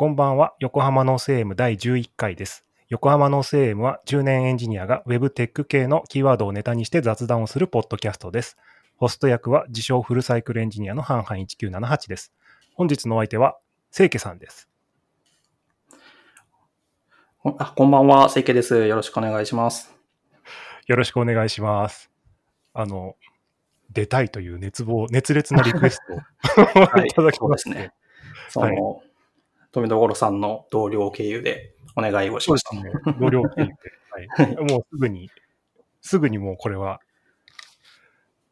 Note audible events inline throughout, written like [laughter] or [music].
こんばんは、横浜ノース AM 第11回です。横浜ノース AM は10年エンジニアが Web テック系のキーワードをネタにして雑談をするポッドキャストです。ホスト役は自称フルサイクルエンジニアの hanhan1978です。本日のお相手は、清家さんです。こあこんばんは、清家です。よろしくお願いします。よろしくお願いします。あの、出たいという熱望、熱烈なリクエストを、はい [laughs] い、ただきまして。ね。その、はい富所さんの同僚経由でお願いをしました。ね。同僚経由で。はい。[laughs] もうすぐに、すぐにもうこれは、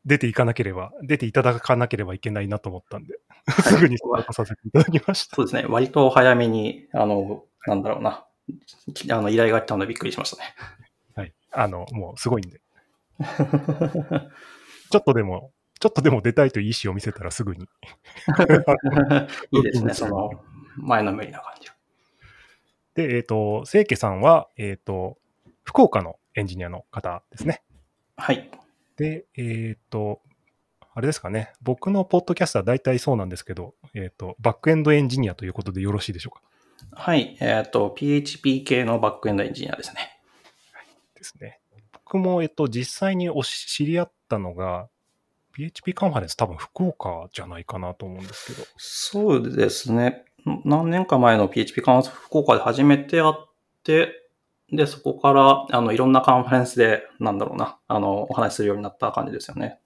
出ていかなければ、出ていただかなければいけないなと思ったんで、すぐにスタートさせていただきました。そうですね。割と早めに、あの、なんだろうな。きあの、依頼が来たのでびっくりしましたね。はい。あの、もうすごいんで。ちょっとでも、ちょっとでも出たいという意思を見せたらすぐに。[laughs] いいですね。その、前のめりな感じ。で、えっ、と、清家さんは、えっ、と、福岡のエンジニアの方ですね。はい。で、えっ、と、あれですかね。僕のポッドキャストは大体そうなんですけど、えっ、と、バックエンドエンジニアということでよろしいでしょうか。はい。えっ、と、PHP 系のバックエンドエンジニアですね。ですね。僕も、えっと、実際におし知り合ったのが、PHP カンファレンス多分福岡じゃないかなと思うんですけど。そうですね。何年か前の PHP カンファレンス福岡で初めて会って、で、そこから、あの、いろんなカンファレンスで、なんだろうな、あの、お話しするようになった感じですよね。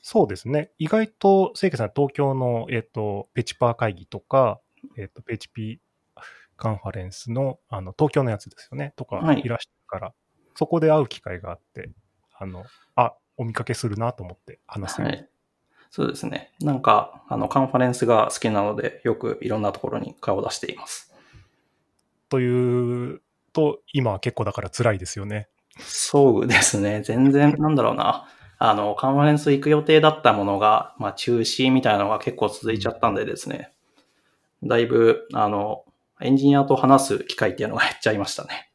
そうですね。意外と、清家さん、東京の、えっと、ペチパー会議とか、えっと、PHP カンファレンスの、あの、東京のやつですよね。とかはい、いらしてるから、そこで会う機会があって、あの、あ、お見かけするなと思って話すようにはい。そうですね。なんか、あの、カンファレンスが好きなので、よくいろんなところに顔を出しています。というと、今は結構だから辛いですよね。そうですね。全然、なんだろうな。あの、カンファレンス行く予定だったものが、まあ、中止みたいなのが結構続いちゃったんでですね。だいぶ、あの、エンジニアと話す機会っていうのが減っちゃいましたね。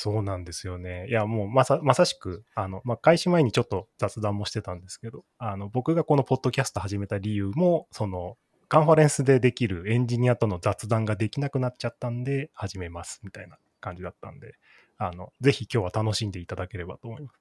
そうなんですよね。いや、もうまさまさしく、あの、まあ、開始前にちょっと雑談もしてたんですけど、あの、僕がこのポッドキャスト始めた理由も、その、カンファレンスでできるエンジニアとの雑談ができなくなっちゃったんで、始めます、みたいな感じだったんで、あの、ぜひ今日は楽しんでいただければと思います。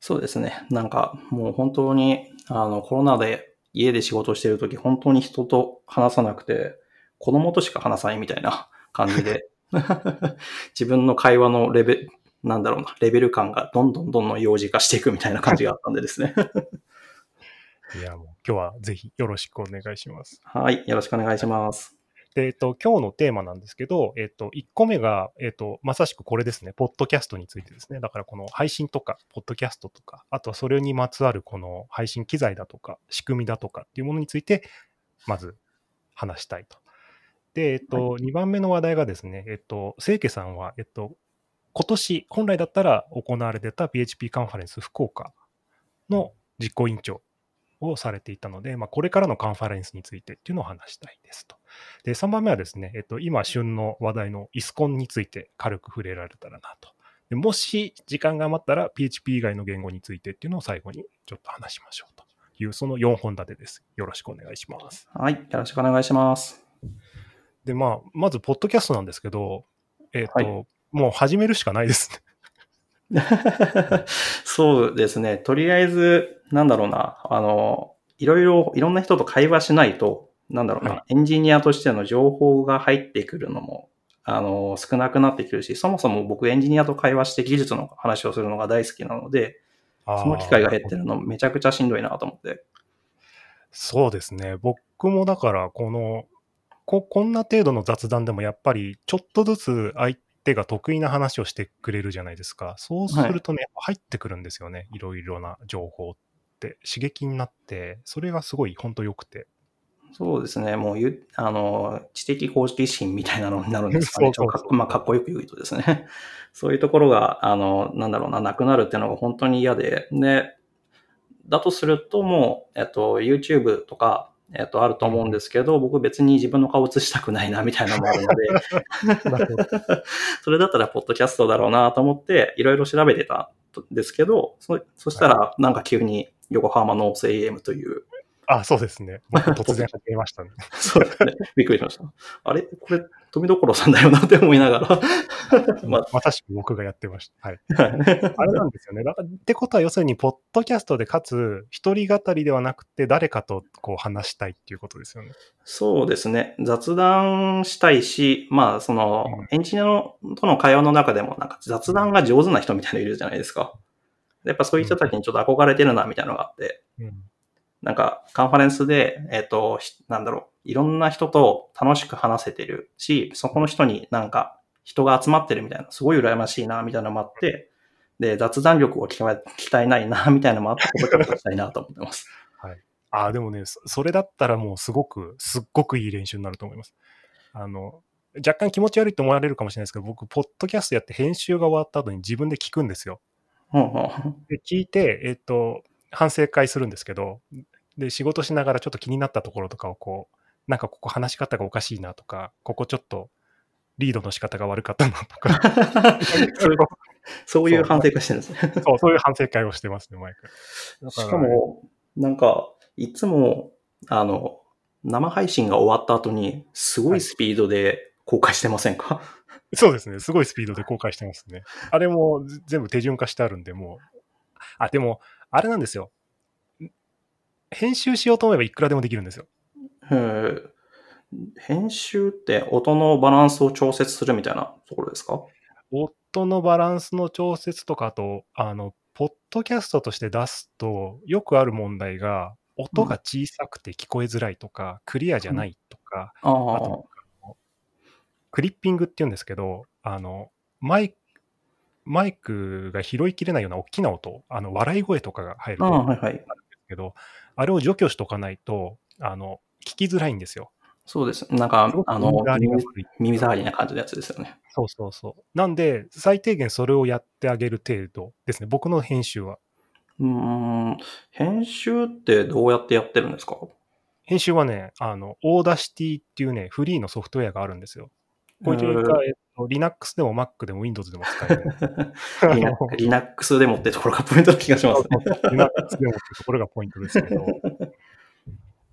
そうですね。なんか、もう本当に、あの、コロナで家で仕事してるとき、本当に人と話さなくて、子供としか話さないみたいな感じで、[laughs] 自分の会話のレベル、なんだろうな、レベル感がどんどんどんどん幼児化していくみたいな感じがあったんでですね。[laughs] いや、もう今日はぜひよろしくお願いします。はい。よろしくお願いします。で、えっと、今日のテーマなんですけど、えっと、1個目が、えっと、まさしくこれですね、ポッドキャストについてですね。だからこの配信とか、ポッドキャストとか、あとはそれにまつわるこの配信機材だとか、仕組みだとかっていうものについて、まず話したいと。で、えっと、2番目の話題がですね、えっと、清家さんは、えっと、今年、本来だったら行われてた PHP カンファレンス福岡の実行委員長をされていたので、まあ、これからのカンファレンスについてっていうのを話したいですと。で、3番目はですね、えっと、今旬の話題のイスコンについて軽く触れられたらなと。でもし時間が余ったら PHP 以外の言語についてっていうのを最後にちょっと話しましょうという、その4本立てです。よろしくお願いします。はい。よろしくお願いします。で、まあ、まず、ポッドキャストなんですけど、えっ、と、はいもう始めるしかないですね。[laughs] そうですね。とりあえず、なんだろうな、あの、いろいろ、いろんな人と会話しないと、なんだろうな、はいエンジニアとしての情報が入ってくるのも、あの、少なくなってくるし、そもそも僕エンジニアと会話して技術の話をするのが大好きなので、その機会が減ってるのめちゃくちゃしんどいなと思って。そうですね。僕もだから、このこ、こんな程度の雑談でもやっぱり、ちょっとずつ相手が得意な話をしてくれるじゃないですか。そうするとね、入ってくるんですよね。いろいろな情報って。刺激になって、それがすごい本当良くて。そうですね。もうゆ、あの、知的好奇心みたいなのになるんですかね。そうそうそうちょっとかまあ、かっこよく言うとですね。そういうところが、あの、なんだろうな、なくなるっていうのが本当に嫌で、で、だとするともう、えっと、YouTube とか、えっと、あると思うんですけど、僕別に自分の顔映したくないな、みたいなのもあるので、[laughs] [laughs] それだったら、ポッドキャストだろうなと思って、いろいろ調べてたんですけど、そそしたら、なんか急に横浜ノース AM という、あ、そうですね。僕突然始めましたね。[laughs] そうですね。びっくりしました。あれ？これ、富所さんだよなって思いながら。[laughs] ままさしく僕がやってました。はい。あれなんですよね。だからってことは、要するに、ポッドキャストで、かつ、一人語りではなくて、誰かとこう話したいっていうことですよね。そうですね。雑談したいし、まあ、その、エンジニアのとの会話の中でも、なんか雑談が上手な人みたいなのいるじゃないですか。やっぱそういう人たちにちょっと憧れてるな、みたいなのがあって。うん。なんか、カンファレンスで、えっ、と、ひなんだろう、いろんな人と楽しく話せてるし、そこの人になんか人が集まってるみたいな、すごい羨ましいな、みたいなのもあって、で、雑談力を鍛えないな、みたいなのもあって、ポッドしたいなと思ってます。[laughs] ああ、でもね、そそれだったらもうすごく、すっごくいい練習になると思います。あの、若干気持ち悪いと思われるかもしれないですけど、僕、ポッドキャストやって編集が終わった後に自分で聞くんですよ。で、聞いて、えっと、反省会するんですけど、で、仕事しながらちょっと気になったところとかをこう、なんかここ話し方がおかしいなとか、ここちょっとリードの仕方が悪かったなとか、[laughs] そういう反省会してるんですね。そう、そういう反省会をしてますね、毎回。だしか、も、なんか、いつも、あの、生配信が終わった後に、すごいスピードで公開してませんか、そうですね、すごいスピードで公開してますね。あれもぜ全部手順化してあるんで、もう。あ、でも、あれなんですよ。編集しようと思えばいくらでもできるんですよ。編集って音のバランスを調節するみたいなところですか？音のバランスの調節とか、あと、あの、ポッドキャストとして出すと、よくある問題が、音が小さくて聞こえづらいとか、クリアじゃないとか、あああと、クリッピングって言うんですけど、あの、マイク、マイクが拾いきれないような大きな音、あの、笑い声とかが入るああ、と思うんではいはい。すけど、あれを除去しとかないと、あの、聞きづらいんですよ。そうです。なんかあの耳障りな感じのやつですよね。そうそうそう。なんで、最低限それをやってあげる程度ですね。僕の編集は。うーん。編集ってどうやってやってるんですか？編集はね、あの、 Audacity っていうね、フリーのソフトウェアがあるんですよ。これへーが、えっと、Linux でも Mac でも Windows でも使える。リナ Linux でもってところがポイントな気がしますね。Linux でもってところがポイントですけど。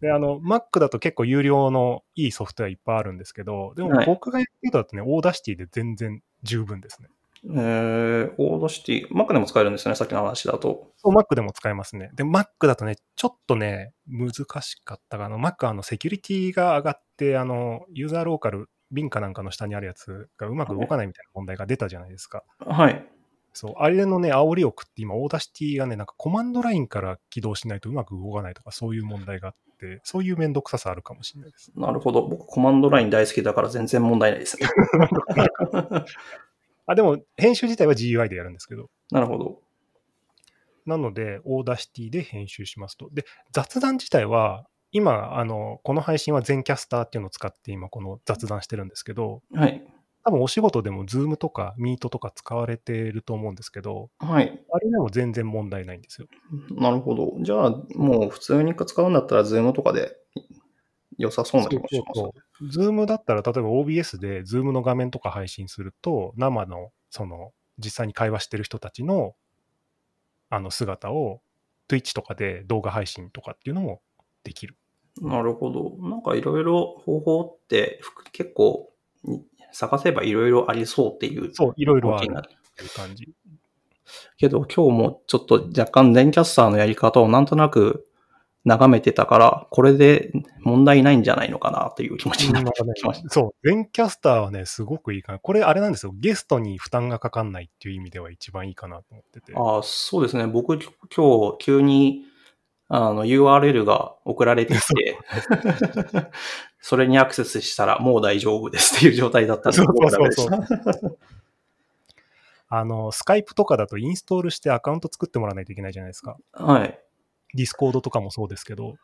で、あの、Mac だと結構有料のいいソフトウェアいっぱいあるんですけど、でもはい僕がやってるのだとね、 Audaci ty で全然十分ですね。えー、 Audacity、Mac でも使えるんですよね、さっきの話だと。そう、Mac でも使えますね。で、Mac だとね、ちょっとね、難しかったかな。Mac はあの、セキュリティが上がって、あの、ユーザーローカル、Bin かなんかの下にあるやつがうまく動かないみたいな問題が出たじゃないですか。はい。そう、あれのね、煽りを食って、今、 Audacity がね、なんかコマンドラインから起動しないとうまく動かないとか、そういう問題があって、そういうめんどくささあるかもしれないです。なるほど。僕、コマンドライン大好きだから全然問題ないですね。[laughs] あ、でも、編集自体は GUI でやるんですけど、なるほど。なので、 Audacity で編集しますと。で、雑談自体は、今、あの、この配信は Zencastr っていうのを使って今、この雑談してるんですけど、はい。多分お仕事でも Zoom とか Meet とか使われてると思うんですけど、はい。あれでも全然問題ないんですよ。なるほど。じゃあ、もう普通に使うんだったら、 Zoom とかで良さそうな気もします。そうそうそう Zoom だったら、例えば OBS で Zoom の画面とか配信すると、生の、その、実際に会話してる人たちの、あの姿を Twitch とかで動画配信とかっていうのもできる。なるほど。なんかいろいろ方法ってふ結構に探せばいろいろありそうっていうそう、いろいろあるっていう感じ。けど今日もちょっと若干全キャスターのやり方をなんとなく眺めてたから、これで問題ないんじゃないのかなっていう気持ちになってきました。そう、 Zencastr はね、すごくいいかな。これ、あれなんですよ。ゲストに負担がかかんないっていう意味では一番いいかなと思ってて。ああ、そうですね。僕今日急にあの URL が送られてきて、それにアクセスしたらもう大丈夫ですっていう状態だったんで、そう僕そうそう [laughs] あの、 Skype とかだとインストールしてアカウント作ってもらわないといけないじゃないですか。はい。 Discord とかもそうですけど、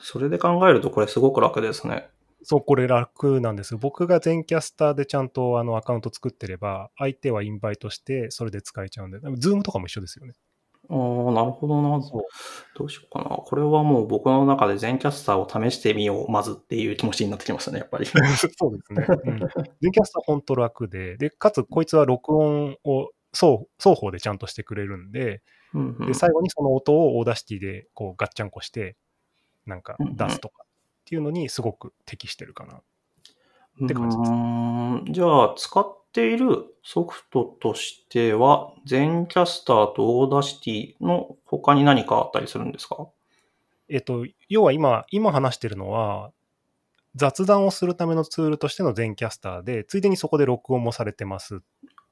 それで考えるとこれすごく楽ですね。そう、これ楽なんです。僕が Zencastr でちゃんとあのアカウント作ってれば、相手はインバイトして、それで使えちゃうんで、 Zoom とかも一緒ですよね。ああ、なるほどな。そうどうしようかな。これはもう僕の中で Zencastr を試してみよう、まずっていう気持ちになってきましたね、やっぱり。[laughs] そうですね。うん、 Zencastr 本当楽で、で、かつこいつは録音を双双方でちゃんとしてくれるんで、うんうんで、最後にその音を Audacity でこうガッチャンコして、なんか出すとかっていうのにすごく適してるかな。って感じです。うーんじゃあ、使っているソフトとしては、 Zencastr と Audacity の他に何かあったりするんですか？えっと、要は今、今話してるのは、雑談をするためのツールとしての Zencastr で、ついでにそこで録音もされてますっ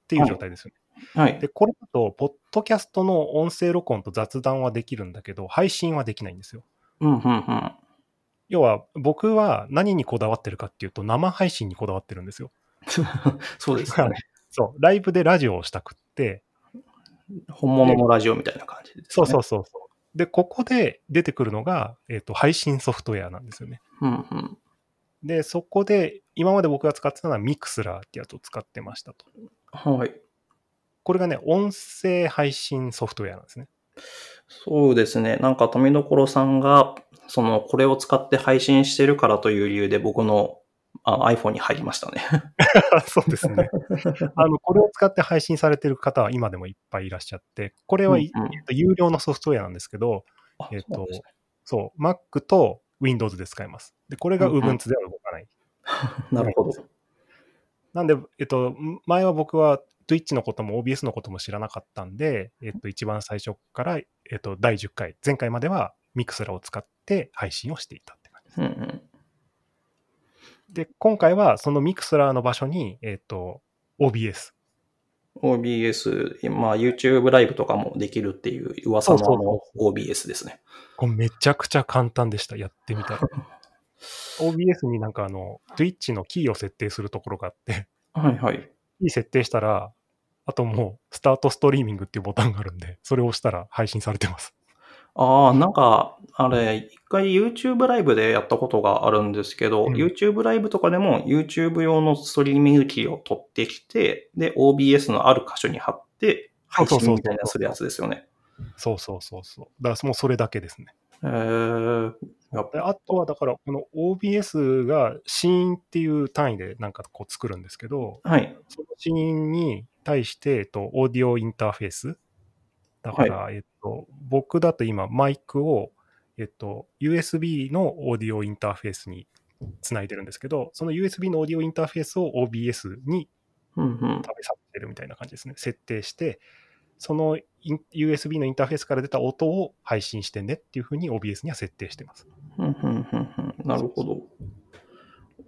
ていう状態ですよね。はい。で、これだと、ポッドキャストの音声録音と雑談はできるんだけど、配信はできないんですよ。うん、うん、うん。要は、僕は何にこだわってるかっていうと、生配信にこだわってるんですよ。[laughs] そうですよね。そう、ライブでラジオをしたくって、本物のラジオみたいな感じですね。そうそうそうそう。で、ここで出てくるのが、えっ、と、配信ソフトウェアなんですよね。うん、うん。で、そこで、今まで僕が使ってたのはミクスラーってやつを使ってましたと。はい。これがね、音声配信ソフトウェアなんですね。そうですね。なんか、富所さんが、その、これを使って配信してるからという理由で僕のあ iPhone に入りましたね。[laughs] そうですね。あの、これを使って配信されてる方は今でもいっぱいいらっしゃって、これは、うんうんえっと有料のソフトウェアなんですけど、あえっとそうね Mac と Windows で使えます。で、これがうんうん Ubuntu では動かない。[laughs] なるほど。なんで、えっと、前は僕は Twitch のことも OBS のことも知らなかったんで、えっと、一番最初から、えっと、第10回、前回までは Mixer を使って配信をしていたって感じです。うんうん。で、今回はその Mixer の場所に、えっと、OBS。OBS、まあ YouTube ライブとかもできるっていう噂の OBS ですね。これめちゃくちゃ簡単でした。やってみたら。[laughs] OBS になんかあの、Twitch のキーを設定するところがあって、はいはい。キー設定したら、あともう、スタートストリーミングっていうボタンがあるんで、それを押したら配信されてます。ああ、なんか、あれ、一回 YouTube ライブでやったことがあるんですけど、うん YouTube ライブとかでも YouTube 用のストリーミングキーを取ってきて、で、OBS のある箇所に貼って、配信みたいなするやつですよね。そうそうそうそう。だからもうそれだけですね。えー、あとはだから、この OBS がシーンっていう単位でなんかこう作るんですけど、ぱはい。そのシーンに対して、えっと、オーディオインターフェース。だから、えっと、僕だと今、マイクを、えっと、USB のオーディオインターフェースにつないでるんですけど、その USB のオーディオインターフェースを OBS にうんうん。食べさせてるみたいな感じですね。設定して、その USB のインターフェースから出た音を配信してねっていうふうに OBS には設定してます。うんうんうんうんなるほど。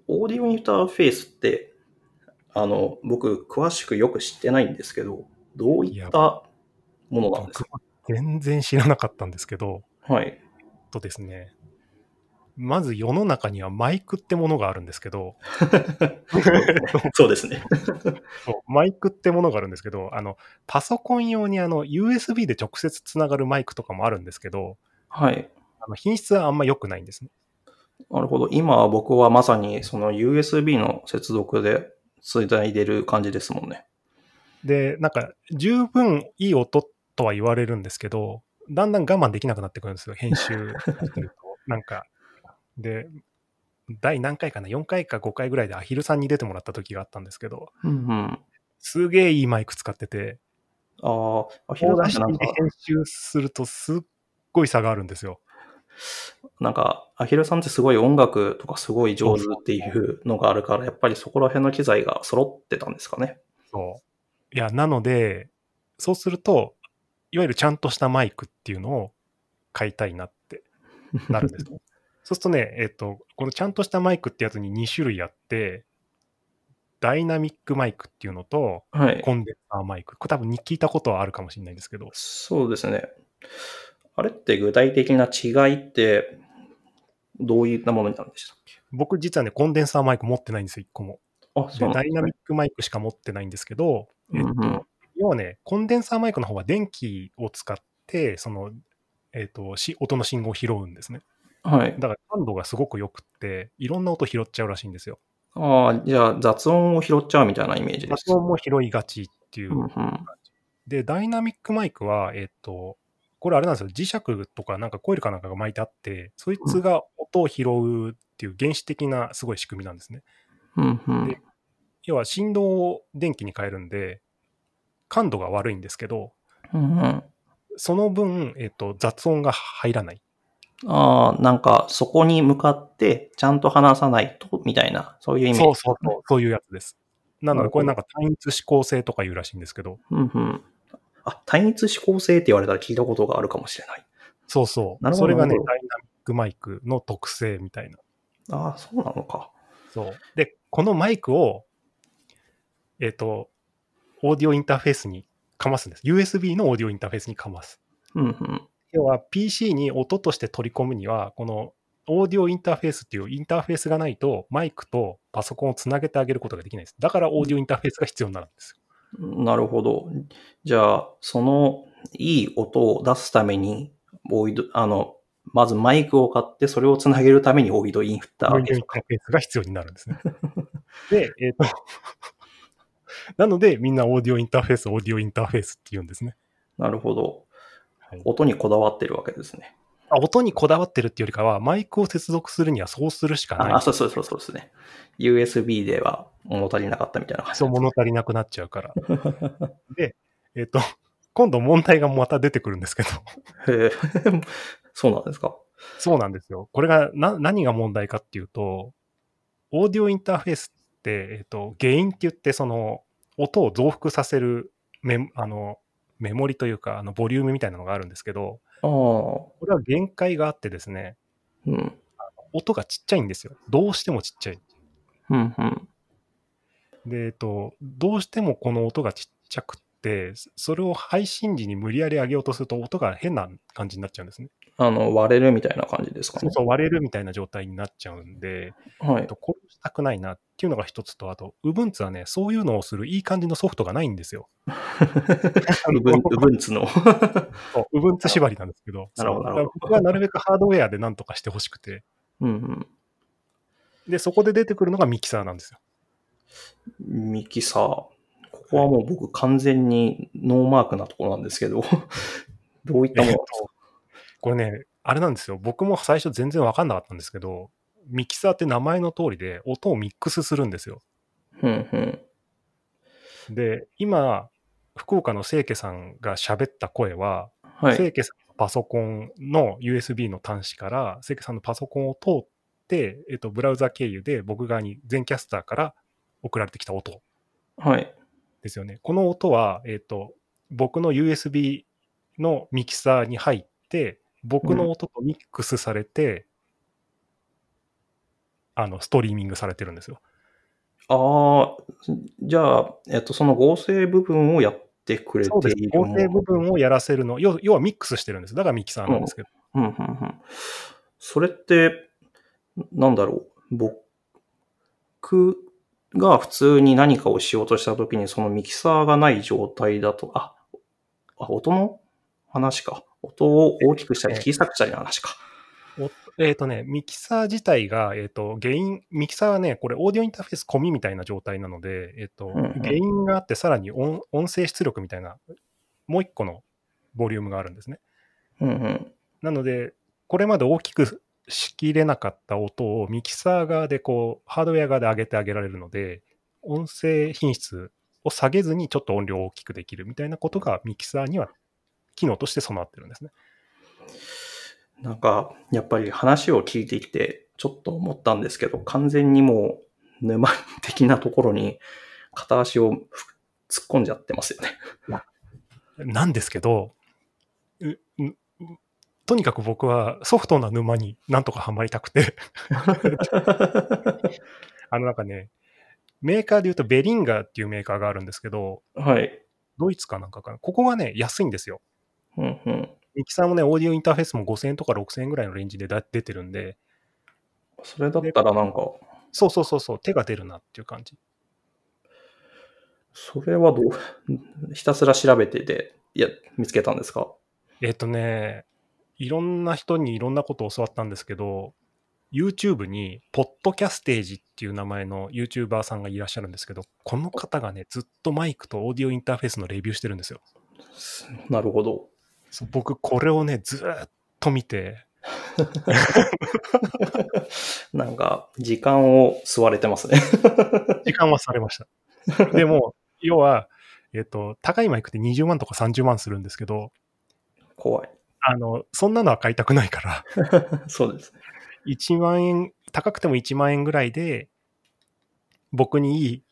オーディオインターフェースって、あの、僕、詳しくよく知ってないんですけど、どういったものなんですか？全然知らなかったんですけど、はい。とですね、まず世の中にはマイクってものがあるんですけど、[laughs] そうですね。[laughs] マイクってものがあるんですけど、あの、パソコン用にあの、USB で直接つながるマイクとかもあるんですけど、はい。あの品質はあんま良くないんですね。なるほど。今僕はまさにその USB の接続でつないでる感じですもんね。で、なんか、十分いい音とは言われるんですけど、だんだん我慢できなくなってくるんですよ、編集 [laughs] してると。なんか、で、第何回かな、4回か5回ぐらいでアヒルさんに出てもらった時があったんですけど、うんうん。すげえいいマイク使ってて、ああ、アオヒルさんなんか、編集するとすっごい差があるんですよ。なんか、アヒルさんってすごい音楽とかすごい上手っていうのがあるから、やっぱりそこら辺の機材が揃ってたんですかね。そう。いや、なので、そうすると、いわゆるちゃんとしたマイクっていうのを買いたいなってなるんですね。[laughs] そうするとね、えっと、このちゃんとしたマイクってやつに2種類あって、ダイナミックマイクっていうのと、はい。コンデンサーマイク。これ多分に聞いたことはあるかもしれないんですけど、そうですね。あれって具体的な違いって、どういったものになるんでしたっけ？僕実はね、コンデンサーマイク持ってないんですよ、1個も。あ、そでうなんですねダイナミッ。クマイクしか持ってないんですけど、えっと、うんうん要はね、コンデンサーマイクの方は電気を使って、その、えっと、し音の信号を拾うんですね。はい。だから感度がすごく良くって、いろんな音拾っちゃうらしいんですよ。ああ、じゃあ雑音を拾っちゃうみたいなイメージです。発音も拾いがちっていう。うんうん。で、ダイナミックマイクは、えっと、これあれなんですよ。磁石とかなんかコイルかなんかが巻いてあって、そいつが音を拾うっていう原始的なすごい仕組みなんですね。うんうんで要は振動を電気に変えるんで、感度が悪いんですけど、うんうん。その分、えっと、雑音が入らない。ああ、なんかそこに向かってちゃんと話さないと、みたいな、そういう意味、そうそうそう、そういうやつです。なので、これなんか単一指向性とか言うらしいんですけど、うんうん。あ、単一指向性って言われたら聞いたことがあるかもしれない。そうそう。なるほどそれがね、ダイナミックマイクの特性みたいな。ああ、そうなのか。そう。で、このマイクを、えっ、と、オーディオインターフェースにかますんです。USB のオーディオインターフェースにかます。うんうん。要は PC に音として取り込むには、このオーディオインターフェースっていうインターフェースがないと、マイクとパソコンをつなげてあげることができないです。だからオーディオインターフェースが必要になるんですよ。なるほど。じゃあ、そのいい音を出すために、オイド、あの、まずマイクを買って、それをつなげるためにオイドインターオーディオインターフェースが必要になるんですね。で、えっ、と、なのでみんなオーディオインターフェース、オーディオインターフェースって言うんですね。なるほどはい。音にこだわってるわけですね。あ音にこだわってるっていうよりかは、マイクを接続するにはそうするしかない。あ、そうそうそうそうですね。USB では物足りなかったみたいな感じ。そう物足りなくなっちゃうから。[laughs] で、えっ、と、今度問題がまた出てくるんですけど、へえ [laughs] そうなんですか。そうなんですよ。これがな何が問題かっていうと、オーディオインターフェースって、えっ、と、ゲインって言って、その、音を増幅させるメあのメモリというか、あのボリュームみたいなのがあるんですけど、これは限界があってですね、うん。音がちっちゃいんですよ。どうしてもちっちゃい。うん、うん。で、えっと、どうしてもこの音がちっちゃくって、それを配信時に無理やり上げようとすると音が変な感じになっちゃうんですね。あの、割れるみたいな感じですかね？そうそう、割れるみたいな状態になっちゃうんで、はいと、。これをしたくないなっていうのが一つと、あと、Ubuntu はね、そういうのをするいい感じのソフトがないんですよ。ウブン、ウブンツの。そう Ubuntu 縛りなんですけど、[laughs] なるほど僕はなるべくハードウェアでなんとかしてほしくて、うんうん。で、そこで出てくるのがミキサーなんですよ。ミキサー。ここはもう僕完全にノーマークなところなんですけど、[laughs] どういったものえっとこれね、あれなんですよ。僕も最初全然わかんなかったんですけど、ミキサーって名前の通りで音をミックスするんですよ。うんうん。で、今、福岡の清家さんが喋った声は、はい。清家さんのパソコンの USB の端子から、清家さんのパソコンを通って、えっと、ブラウザ経由で僕側に全キャスターから送られてきた音はい。ですよね。この音は、えっと、僕の USB のミキサーに入って、僕の音とミックスされて、あの、ストリーミングされてるんですよ。ああ、じゃあ、えっと、その合成部分をやってくれそうですてい。る合成部分をやらせるの、要要はミックスしてるんです。だからミキサーなんですけど。うんうんうん。それって、なんだろう。僕が普通に何かをしようとしたときに、そのミキサーがない状態だと、あ、あ音の話か。音を大きくしたりええ小さくしたりの話か。えっ、とね、ミキサー自体が、えっ、と、ゲイン、ミキサーはね、これオーディオインターフェース込みみたいな状態なので、えっ、と、うんうんゲインがあって、さらに音音声出力みたいな、もう一個のボリュームがあるんですね。うんうん。なので、これまで大きくしきれなかった音をミキサー側でこう、ハードウェア側で上げてあげられるので、音声品質を下げずにちょっと音量を大きくできるみたいなことがミキサーには機能として備わってるんですね。なんか、やっぱり話を聞いてきて、ちょっと思ったんですけど、完全にもう沼的なところに片足をふ突っ込んじゃってますよね。なんですけど、とにかく僕はソフトな沼になんとかハマりたくて、[laughs] あのなんかね、メーカーで言うとベリンガーっていうメーカーがあるんですけど、はい。ドイツかなんかかな。ここがね、安いんですよ。うんうん。ミキサーもね、オーディオインターフェースも5000円とか6000円ぐらいのレンジでだ出てるんで、それだったらなんか、そうそうそうそう、手が出るなっていう感じ。それはどう、[laughs] ひたすら調べてて、いや、見つけたんですか？えっ、とね、いろんな人にいろんなことを教わったんですけど、YouTube に、ポッドキャステージっていう名前の YouTuber さんがいらっしゃるんですけど、この方がね、ずっとマイクとオーディオインターフェースのレビューしてるんですよ。なるほど。そう僕、これをね、ずーっと見て、[laughs] なんか、時間を吸われてますね。[laughs] 時間はされました。でも、要は、えっ、と、高いマイクって20万とか30万するんですけど、怖い。あの、そんなのは買いたくないから、[laughs] そうですね。1万円、高くても1万円ぐらいで、僕にいい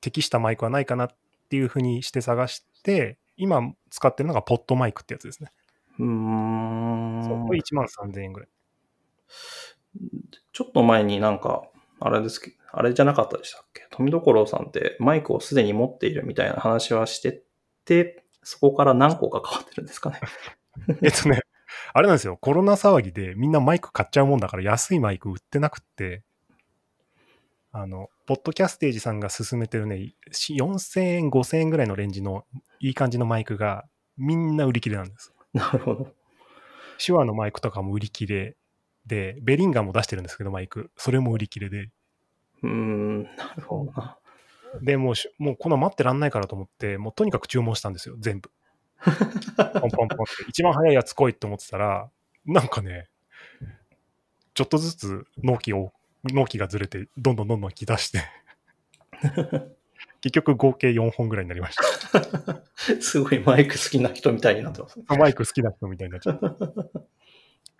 適したマイクはないかなっていうふうにして探して、今使ってるのが PodMic ってやつですね。うーん。そうこれ1万3000円ぐらい。ちょっと前になんか、あれですけど、あれじゃなかったでしたっけ？富所さんってマイクをすでに持っているみたいな話はしてて、そこから何個か変わってるんですかね？[laughs] えっとね、あれなんですよ、コロナ騒ぎでみんなマイク買っちゃうもんだから安いマイク売ってなくって、あの、ポッドキャステージさんが勧めてるね、し4000円、5000円ぐらいのレンジのいい感じのマイクがみんな売り切れなんです。なるほど。手話のマイクとかも売り切れで、ベリンガーも出してるんですけど、マイク。それも売り切れで。うーん、なるほどな。で、もうし、もうこんな待ってらんないからと思って、もうとにかく注文したんですよ、全部。ポンポンポンって。[laughs] 一番早いやつ来いって思ってたら、なんかね、ちょっとずつ納期を、納期がずれて、どんどんどんどん来出して、結局合計4本ぐらいになりました。[laughs] すごいマイク好きな人みたいになってますね。マイク好きな人みたいになっちゃった。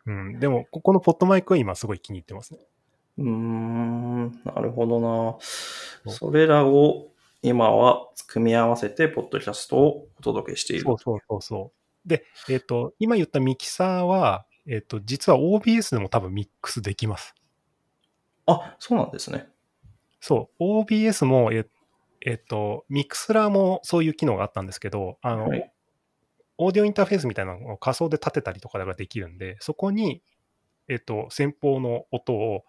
うん、でも、ここの PodMic は今すごい気に入ってますね。うーん、なるほどな。それらを今は組み合わせて、ポッドキャストをお届けしている。そうそうそうそう。で、えっ、と、今言ったミキサーは、えっ、と、実は OBS でも多分ミックスできます。あ、そうなんですね。そう、OBS も、えっ、えっと、ミクスラーもそういう機能があったんですけど、あの、はいオーディオインターフェースみたいなのを仮想で立てたりとかができるんで、そこに、えっと、先方の音を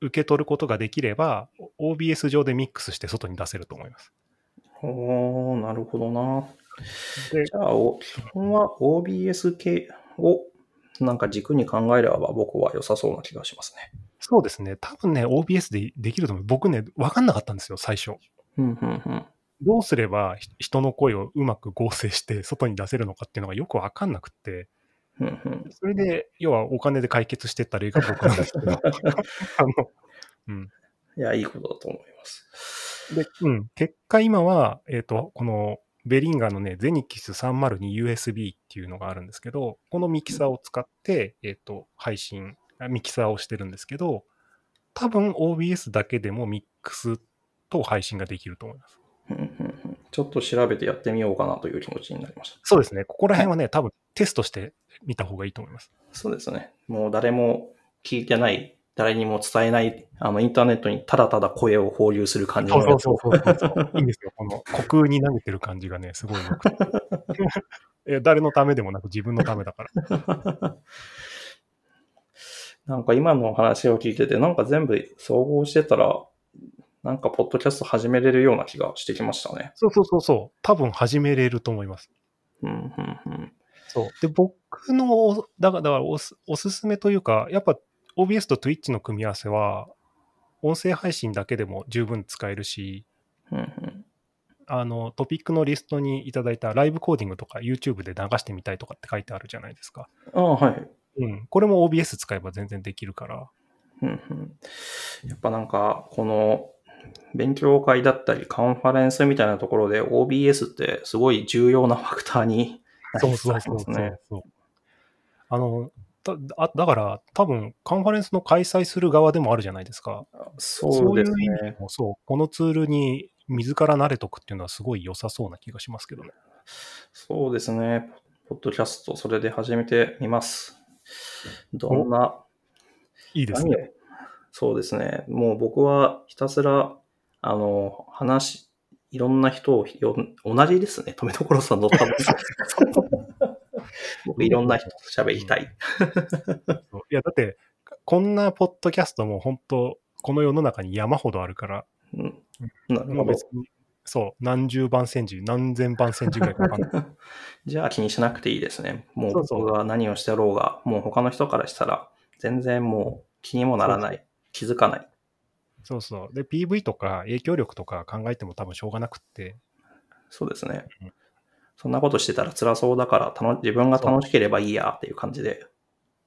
受け取ることができれば、OBS 上でミックスして外に出せると思います。おー、なるほどな。でじゃあ、お基本は OBS 系をなんか軸に考えれば僕は良さそうな気がしますね。そうですね。多分ね、OBS でできると思う。僕ね、わかんなかったんですよ、最初。うん、うん、うん。どうすればひ人の声をうまく合成して外に出せるのかっていうのがよくわかんなくって、うんうんそれで、要はお金で解決してった例が僕なんですけど。[laughs] あの、うん。いや、いいことだと思います。で、うん。結果今は、えっ、と、このベリンガーのね、ゼニキス 302USB っていうのがあるんですけど、このミキサーを使って、えっ、と、配信、あミキサーをしてるんですけど、多分 OBS だけでもミックスと配信ができると思います。ちょっと調べてやってみようかなという気持ちになりました。そうですね。ここら辺はね、多分テストしてみた方がいいと思います。そうですね。もう誰も聞いてない、誰にも伝えない、あの、インターネットにただただ声を放流する感じのそうそうそうそうそう。いいんですよ。この虚空に投げてる感じがね、すごい良くて。誰のためでもなく自分のためだから。なんか今の話を聞いてて、なんか全部総合してたら、なんかポッドキャスト始めれるような気がしてきましたね。そうそうそうそう。多分始めれると思います。うん、うん、うん。そう。で、僕の、だから、だからおすおすすめというか、やっぱ OBS と Twitch の組み合わせは、音声配信だけでも十分使えるし、うんうんあの、トピックのリストにいただいたライブコーディングとか YouTube で流してみたいとかって書いてあるじゃないですか。ああ、はい。うん。これも OBS 使えば全然できるから。うんうんやっぱなんか、この、勉強会だったり、カンファレンスみたいなところで OBS ってすごい重要なファクターになりつつありますね。そうあの、だあだから、多分カンファレンスの開催する側でもあるじゃないですか。そうですいう意味。も、そう、このツールに自ら慣れとくっていうのはすごい良さそうな気がしますけどね。そうですね。ポッドキャスト、それで始めてみます。どんな、いいですね。そうですね。もう僕はひたすら、あの、話、いろんな人をよ同じですね。富所さんの多分。[laughs] 僕いろんな人と喋りたい。[laughs] いや、だって、こんなポッドキャストも本当、この世の中に山ほどあるから、うん、なるほど別。に、そう、何十番センチ、何千番センチぐらいかわかんない。[laughs] じゃあ気にしなくていいですね。もう僕が何をしてやろうが、もう他の人からしたら、全然もう気にもならない。気づかない。そうそう。で、PV とか影響力とか考えても多分しょうがなくって、そうですねうん。そんなことしてたら辛そうだから、たの自分が楽しければいいやっていう感じで。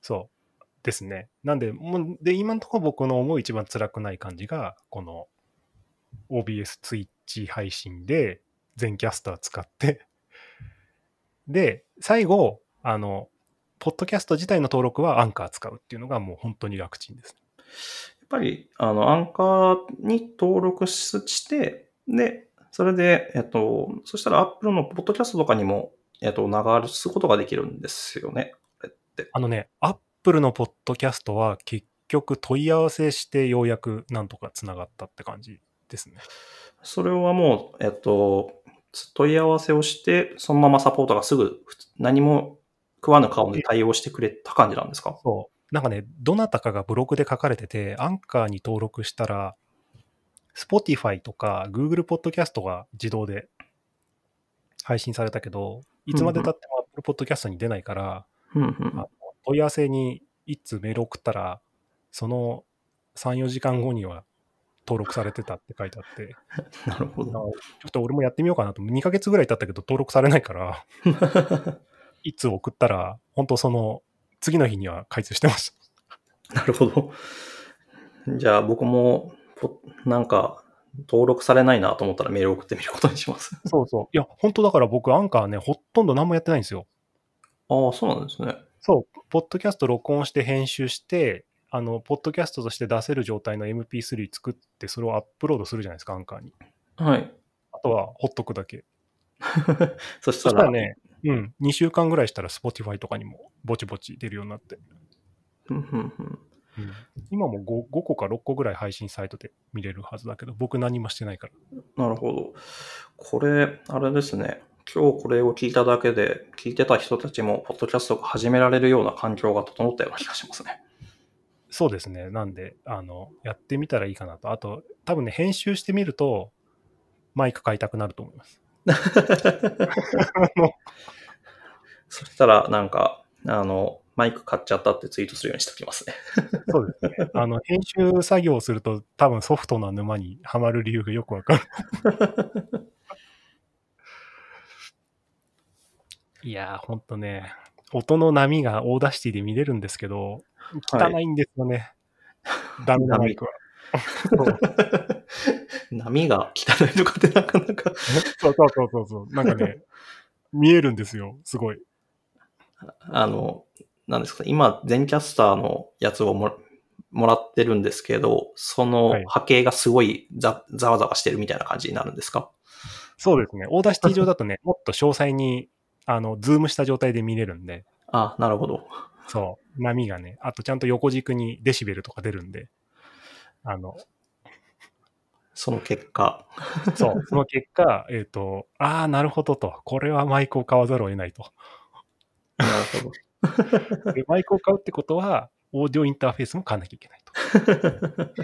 そうですね。なんで、もうで、今のところ僕の思う一番辛くない感じが、この OBS ツイッチ配信で全キャスター使って、で、最後、あの、ポッドキャスト自体の登録はアンカー使うっていうのがもう本当に楽ちんです。やっぱり、あの、アンカーに登録して、で、それで、えっと、そしたら Apple のポッドキャストとかにも、えっと、流すことができるんですよね。これって。あのね、アップルのポッドキャストは結局問い合わせしてようやくなんとかつながったって感じですね。それはもう、えっと、問い合わせをして、そのままサポートがすぐ、何も食わぬ顔で対応してくれた感じなんですか？そう。なんかね、どなたかがブログで書かれてて、アンカーに登録したら、Spotify とか Google Podcast が自動で配信されたけど、いつまで経っても Apple Podcast に出ないから、うんうんあ問い合わせに一通メール送ったら、その3、4時間後には登録されてたって書いてあって、[laughs] なるほど。ちょっと俺もやってみようかなと、2ヶ月ぐらい経ったけど登録されないから、[laughs] 一通送ったら、本当その次の日には開通してました。なるほど。じゃあ僕も、ポなんか、登録されないなと思ったらメール送ってみることにします。そうそう。いや、本当だから僕、アンカーね、ほとんど何もやってないんですよ。ああ、そうなんですね。そう、ポッドキャスト録音して編集して、あの、ポッドキャストとして出せる状態の MP3 作って、それをアップロードするじゃないですか、アンカーに。はい。あとは、ほっとくだけ。[laughs] そしそたら、ね、うん、2週間ぐらいしたら Spotify とかにもぼちぼち出るようになって。うんうんうんうん、今も 5, 5個か6個ぐらい配信サイトで見れるはずだけど、僕何もしてないから。なるほど。これ、あれですね。今日これを聞いただけで、聞いてた人たちも、ポッドキャストが始められるような環境が整ったような気がしますね。そうですね。なんで、あの、やってみたらいいかなと。あと、多分ね、編集してみると、マイク買いたくなると思います。[laughs] そしたら、なんか、あの、マイク買っちゃったってツイートするようにしておきますね。[laughs] そうですね。あの、編集作業をすると、多分ソフトな沼にはまる理由がよくわかる。[laughs] いやー、ほんとね、音の波が Audacity で見れるんですけど、汚いんですよね。ダメなマイクは。そう波が汚いとかってなかなか。そうそうそうそうそう。なんかね、見えるんですよ、すごい。あの、なんですかね、今、 Zencastr のやつをももらってるんですけど、そのはい波形がすごいざざわざわしてるみたいな感じになるんですか？そうですね。 Audacity 上だとね、もっと詳細に、あの、ズームした状態で見れるんで、あ、なるほど。そう、波がね、あとちゃんと横軸にデシベルとか出るんで、あの、その結果。[laughs] そう、その結果、えっ、と、ああ、なるほどと、これはマイクを買わざるを得ないと。なるほど。[laughs] でマイクを買うってことは、オーディオインターフェースも買わなきゃいけない [laughs]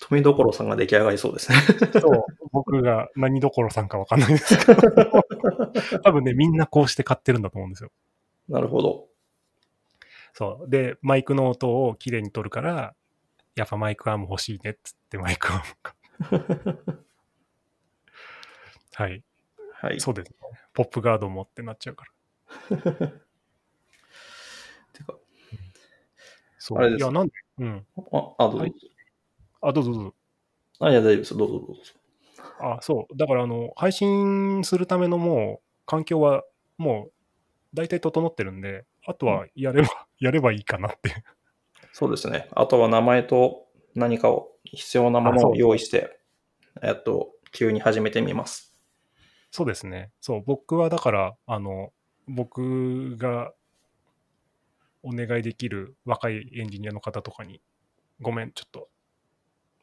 富所さんが出来上がりそうですね。と。そう、僕が何どころさんかわかんないですけど、多分ね、みんなこうして買ってるんだと思うんですよ。なるほど。そう。で、マイクの音をきれいに取るから、やっぱマイクアーム欲しいねっつってマイクアームか。[laughs] はい。はい。そうですね。ポップガードもってなっちゃうから。[laughs] てかそう。あれですいや、なんで、うん。あ、あ、どうぞ。はいあ、どうぞどうぞ。あ、いや、大丈夫です。どうぞどうぞ。あ、そう。だから、あの、配信するためのもう、環境はもう、大体整ってるんで、あとはやれば、[laughs] やればいいかなって。そうですね。あとは名前と何かを必要なものを用意して、えっと、急に始めてみます。そうですね。そう。僕はだから、あの、僕がお願いできる若いエンジニアの方とかに、ごめん、ちょっと、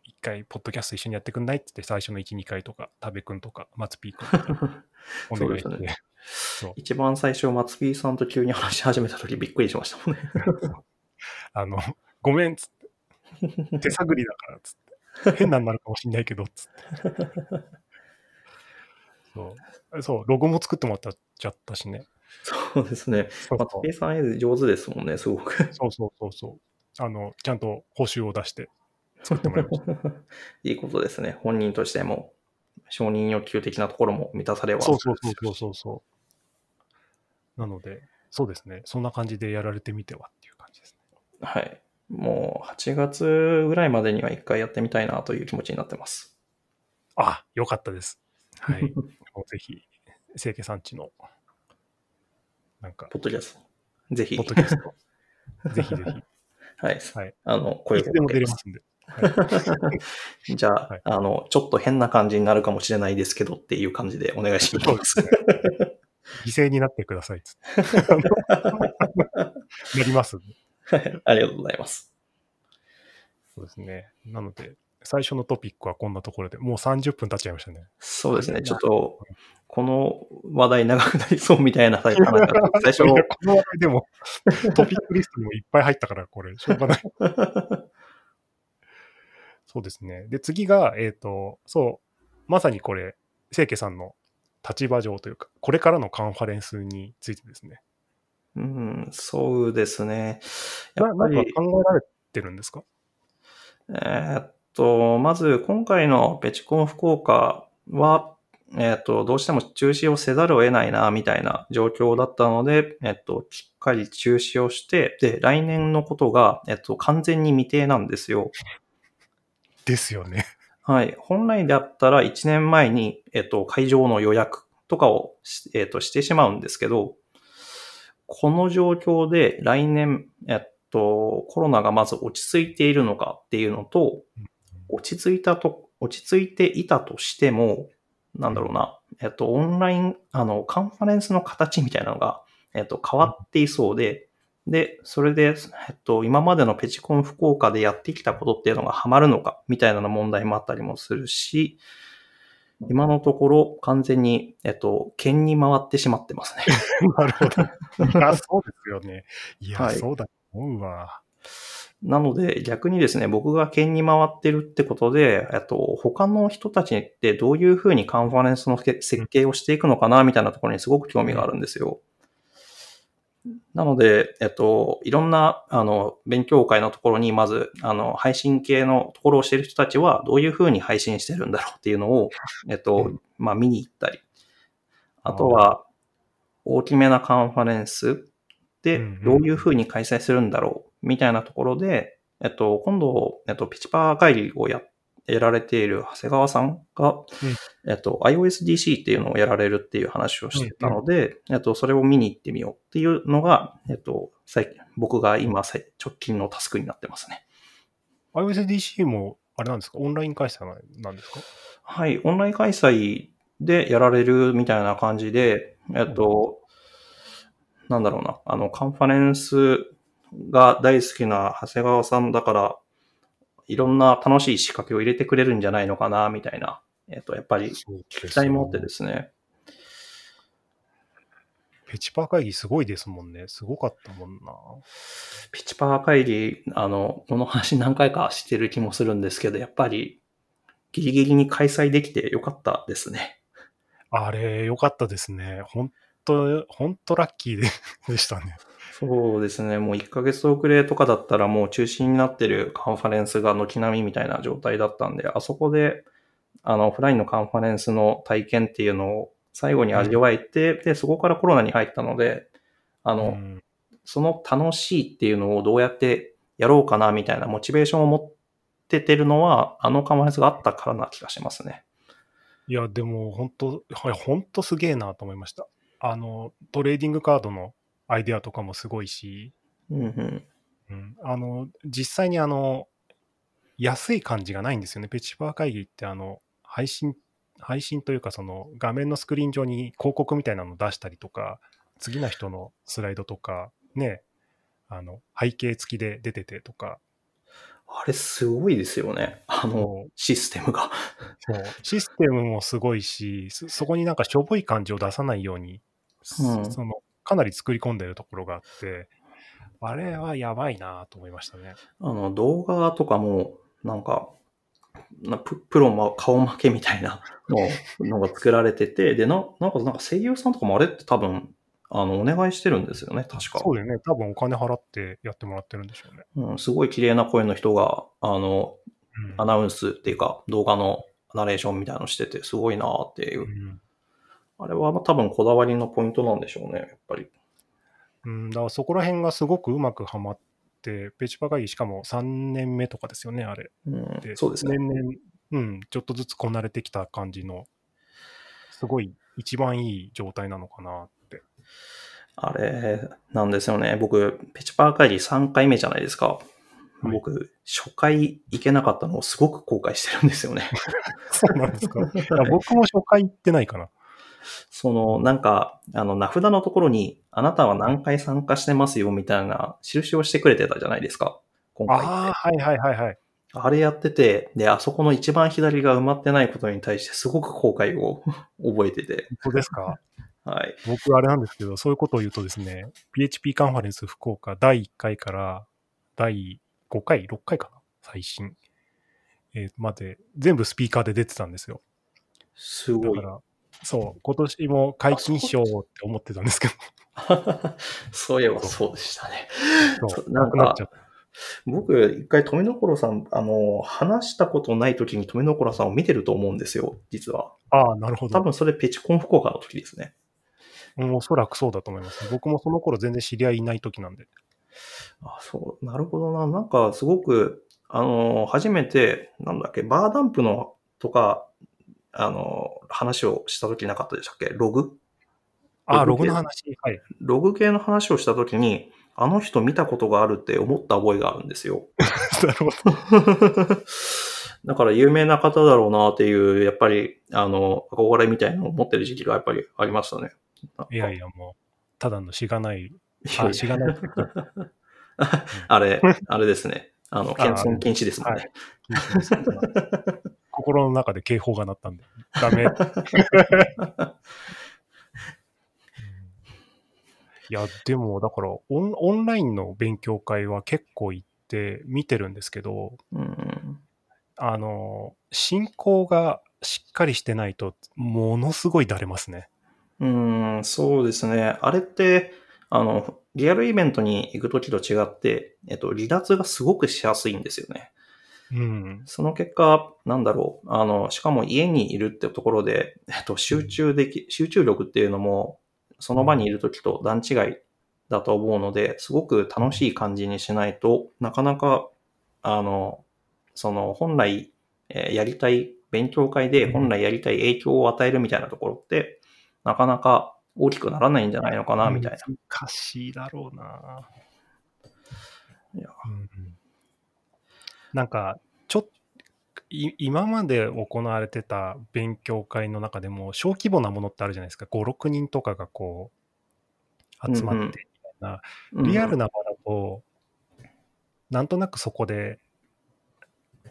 一回、ポッドキャスト一緒にやってくんない？って言って、最初の1、2回とか、多部くんとか、松ピーくんとか、[laughs] お願いして、一番最初、松 P さんと急に話し始めた時びっくりしましたもんね。[laughs] あの、ごめんっつって、手探りだからっつって、変なになるかもしんないけどっつって。[laughs] そう、そう、ロゴも作ってもらっちゃったしね。そうですね。松 P さん絵上手ですもんね、すごく。そうそうそうそう。あの、ちゃんと報酬を出して作ってもらいました。いいことですね。本人としても、承認欲求的なところも満たされはそうそうそうそうそうそう。なので、そうですね。そんな感じでやられてみてはっていう感じですね。はい。もう8月ぐらいまでには一回やってみたいなという気持ちになってます。あ、よかったです。はい。[laughs] もうぜひ、清家さんちの、なんか、ポッドキャスト。ぜひポッ。ドキャスト。ぜひぜひ。[laughs] はい。はい。あの、声をいつでも出れますんで。はいじゃあ、はいあの、ちょっと変な感じになるかもしれないですけどっていう感じでお願いしま。そうですすね。犠牲になってくださいっつって。[laughs] なります。はいありがとうございます。そうですね。なので、最初のトピックはこんなところで、もう30分経っちゃいましたね。そうですね。ちょっと、この話題長くなりそうみたいな [laughs] 最初この話題でも、トピックリストにもいっぱい入ったから、これ、しょうがない。[laughs] そうですね。で、次が、えっ、と、そう、まさにこれ、清家さんの立場上というか、これからのカンファレンスについてですね。うん、そうですね。やっぱり、考えられてるんですか？えーっと、まず今回のペチコン福岡は、えーっと、どうしても中止をせざるを得ないな、みたいな状況だったので、えっと、しっかり中止をして、で、来年のことが、えっと、完全に未定なんですよ。ですよね。はい。本来であったら1年前に、えっと、会場の予約とかをし、えっと、してしまうんですけど、この状況で来年、えっと、コロナがまず落ち着いているのかっていうのと、落ち着いたと、落ち着いていたとしても、なんだろうな、えっと、オンライン、あの、カンファレンスの形みたいなのが、えっと、変わっていそうで、で、それで、えっと、今までのペチコン福岡でやってきたことっていうのがハマるのか、みたいな問題もあったりもするし、今のところ完全に、えっと、県に回ってしまってますね。[laughs] なるほど。いや、そうですよね。いや、はいそうだと思うわ。なので、逆にですね、僕が県に回ってるってことで、えっと、他の人たちってどういうふうにカンファレンスのけ設計をしていくのかな、みたいなところにすごく興味があるんですよ。なので、えっと、いろんな、あの、勉強会のところに、まず、あの、配信系のところをしている人たちは、どういうふうに配信してるんだろうっていうのを、[laughs] えっと、うん。まあ、見に行ったり。あとは、大きめなカンファレンスでどういうふうに開催するんだろう、みたいなところで、えっと、今度、えっと、ピチパー会議をや、やられている長谷川さんが、えっと、iOSDC っていうのをやられるっていう話をしてたので、えっと、それを見に行ってみようっていうのが、えっと、最近、僕が今、最直近のタスクになってますね。iOSDC も、あれなんですか？オンライン開催なんですか？はい、オンライン開催でやられるみたいな感じで、えっと、なんだろうな、あの、カンファレンスが大好きな長谷川さんだから、いろんな楽しい仕掛けを入れてくれるんじゃないのかな、みたいな、えっと、やっぱり期待もあってですね。ペチパー会議すごいですもんね。すごかったもんな。ピチパー会議、あの、この話何回かしてる気もするんですけど、やっぱりギリギリに開催できてよかったですね。あれ、よかったですね。本当本当ラッキーででしたね。そうですね。もう1ヶ月遅れとかだったらもう中止になってるカンファレンスが軒並みみたいな状態だったんで、あそこで、あの、オフラインのカンファレンスの体験っていうのを最後に味わえて、で、そこからコロナに入ったので、あの、うんその楽しいっていうのをどうやってやろうかなみたいなモチベーションを持っててるのは、あのカンファレンスがあったからな気がしますね。いや、でも本当、本当すげえなと思いました。あの、トレーディングカードのアイデアとかもすごいし、うんうん。うん、あの、実際にあの、安い感じがないんですよね。ペチパー会議ってあの、配信、配信というかその画面のスクリーン上に広告みたいなの出したりとか、次の人のスライドとか、ね、あの、背景付きで出ててとか、あれすごいですよね。あの、システムが。そうシステムもすごいし、そそこになんかしょぼい感じを出さないように、うんそのかなり作り込んでるところがあって、あれはやばいなと思いましたね。あの、動画とかも、なんか、なププロも顔負けみたいなの [laughs] のが作られてて、で、ななんか、なんか声優さんとかもあれって多分、あの、お願いしてるんですよね、確か。そうだよね。多分お金払ってやってもらってるんでしょうね。うん、すごい綺麗な声の人が、あの、うんアナウンスっていうか、動画のナレーションみたいなのしてて、すごいなーっていうう。んあれは多分こだわりのポイントなんでしょうね、やっぱり。うん、だからそこら辺がすごくうまくはまって、ペチパ会議しかも3年目とかですよね、あれ。うんで、そうですね。年々、うん、ちょっとずつこなれてきた感じの、すごい一番いい状態なのかなって。あれ、なんですよね。僕、ペチパー会議3回目じゃないですか。い僕、初回行けなかったのをすごく後悔してるんですよね。[laughs] そうなんですか。僕も初回行ってないかな。その、なんか、あの、名札のところに、あなたは何回参加してますよ、みたいな印をしてくれてたじゃないですか。今回って。ああ、はいはいはいはい。あれやってて、で、あそこの一番左が埋まってないことに対してすごく後悔を [laughs] 覚えてて、本当ですか？[laughs] はい。僕、あれなんですけど、そういうことを言うとですね、PHP カンファレンス福岡第1回から第5回、6回かな？最新。えーまで、全部スピーカーで出てたんですよ。すごいだか。ら、そう、今年も解禁しようって思ってたんですけど、[laughs] そういえばそうでしたね。なんか。僕、一回富所さん、あの、話したことない時に富所さんを見てると思うんですよ、実は。ああ、なるほど。多分それペチコン福岡の時ですね。うんおそらくそうだと思います。僕もその頃全然知り合いいない時なんで。あ、そう、なるほどな。なんかすごく、あの、初めて、なんだっけ、バーダンプのとか、あの、話をした時なかったでしたっけ？ログ？ああ、ロログの話。はい。ログ系の話をした時に、あの人見たことがあるって思った覚えがあるんですよ。[laughs] なるほど。[laughs] だから有名な方だろうなっていう、やっぱり、あの、憧れみたいなのを持ってる時期がやっぱりありましたね。いやいや、もう、ただのしがない。あ、しがない。[laughs] あれ、あれですね。あの、あ謙遜禁止ですもんはね。心の中で警報が鳴ったんで、ダメ。いや、でも、だからオン、オンラインの勉強会は結構行って見てるんですけど、うん。あの、進行がしっかりしてないと、ものすごいだれますね。うん、そうですね。あれって、あの、リアルイベントに行くときと違って、えっと、離脱がすごくしやすいんですよね。うん。その結果、なんだろう。あの、しかも家にいるってところで、えっと、集中でき、集中力っていうのも、その場にいるときと段違いだと思うので、すごく楽しい感じにしないとなかなか、あの、その、本来、えーやりたい、勉強会で本来やりたい影響を与えるみたいなところって、なかなか大きくならないんじゃないのかな、みたいな。難しいだろうな。いやうんなんか、ちょっい今まで行われてた勉強会の中でも小規模なものってあるじゃないですか。5、6人とかがこう集まってみたいな。リアルな場だと、なんとなくそこで、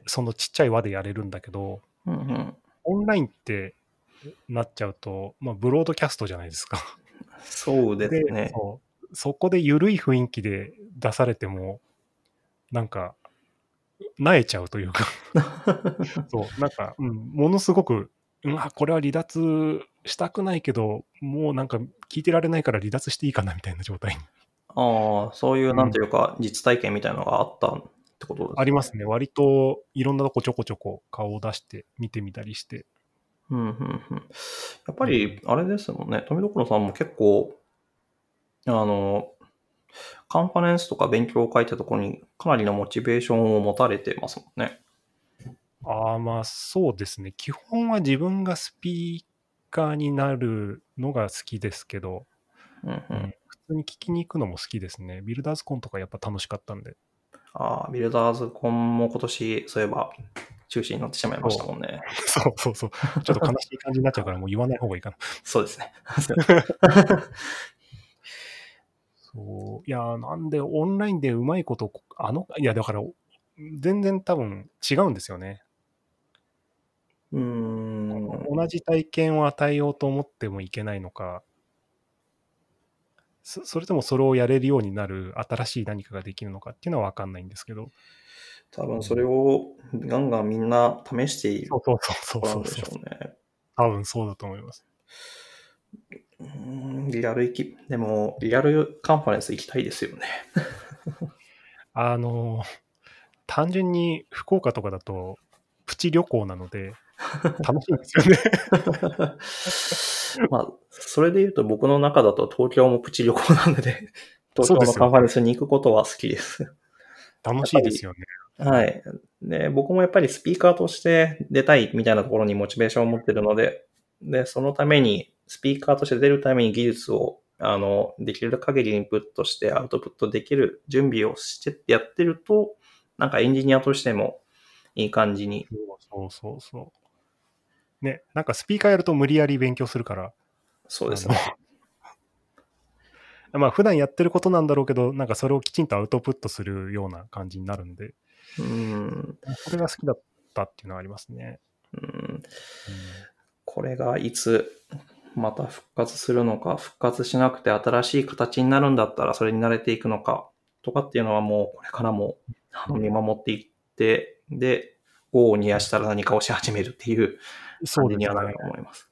そのちっちゃい輪でやれるんだけど、うんうんオンラインってなっちゃうと、まあ、ブロードキャストじゃないですか。そうですね。そこで緩い雰囲気で出されても、なんか、なえちゃうというか、[laughs] そう、なんか、うん、ものすごく、うん、あ、これは離脱したくないけど、もうなんか聞いてられないから離脱していいかなみたいな状態にああ、そういう、なんていうか、実体験みたいなのがあったってことですありますね。割といろんなとこちょこちょこ顔を出して見てみたりして。うん、うん、うん。やっぱり、あれですもんね。富所さんも結構、あの、カンファレンスとか勉強会ってところにかなりのモチベーションを持たれてますもんね。ああ、まあそうですね。基本は自分がスピーカーになるのが好きですけど、うん、うん。普通に聞きに行くのも好きですね。ビルダーズコンとかやっぱ楽しかったんで。ああ、ビルダーズコンも今年、そういえば、中止になってしまいましたもんね。そうそうそう。ちょっと悲しい感じになっちゃうからもう言わない方がいいかな。[laughs] そうですね。[laughs] そう。いやー、なんでオンラインでうまいこと、あの、いやだから、全然多分違うんですよね。うーん。同じ体験を与えようと思ってもいけないのか、そそれともそれをやれるようになる新しい何かができるのかっていうのは分かんないんですけど。多分それをガンガンみんな試しているそうそうそうそうそうょうね。多分そうだと思います。うーんリアル行き、でも、リアルカンファレンス行きたいですよね。[laughs] あの、単純に福岡とかだと、プチ旅行なので、楽しいんですよね。[laughs] まあ、それで言うと僕の中だと東京もプチ旅行なので、[laughs] 東京のカンファレンスに行くことは好きです。楽しいですよね。はい。で、僕もやっぱりスピーカーとして出たいみたいなところにモチベーションを持ってるので、で、そのために、スピーカーとして出るために技術をあの、できる限りインプットしてアウトプットできる準備をしてやってると、なんかエンジニアとしてもいい感じに。そうそうそう。ね、なんかスピーカーやると無理やり勉強するから。そうですね。[laughs] まあ普段やってることなんだろうけど、なんかそれをきちんとアウトプットするような感じになるんで、うん。これが好きだったっていうのはありますね。うんこれがいつまた復活するのか、復活しなくて新しい形になるんだったらそれに慣れていくのかとかっていうのはもうこれからも見守っていって、で、業を煮やしたら何かをし始めるっていう感じにはなると思います。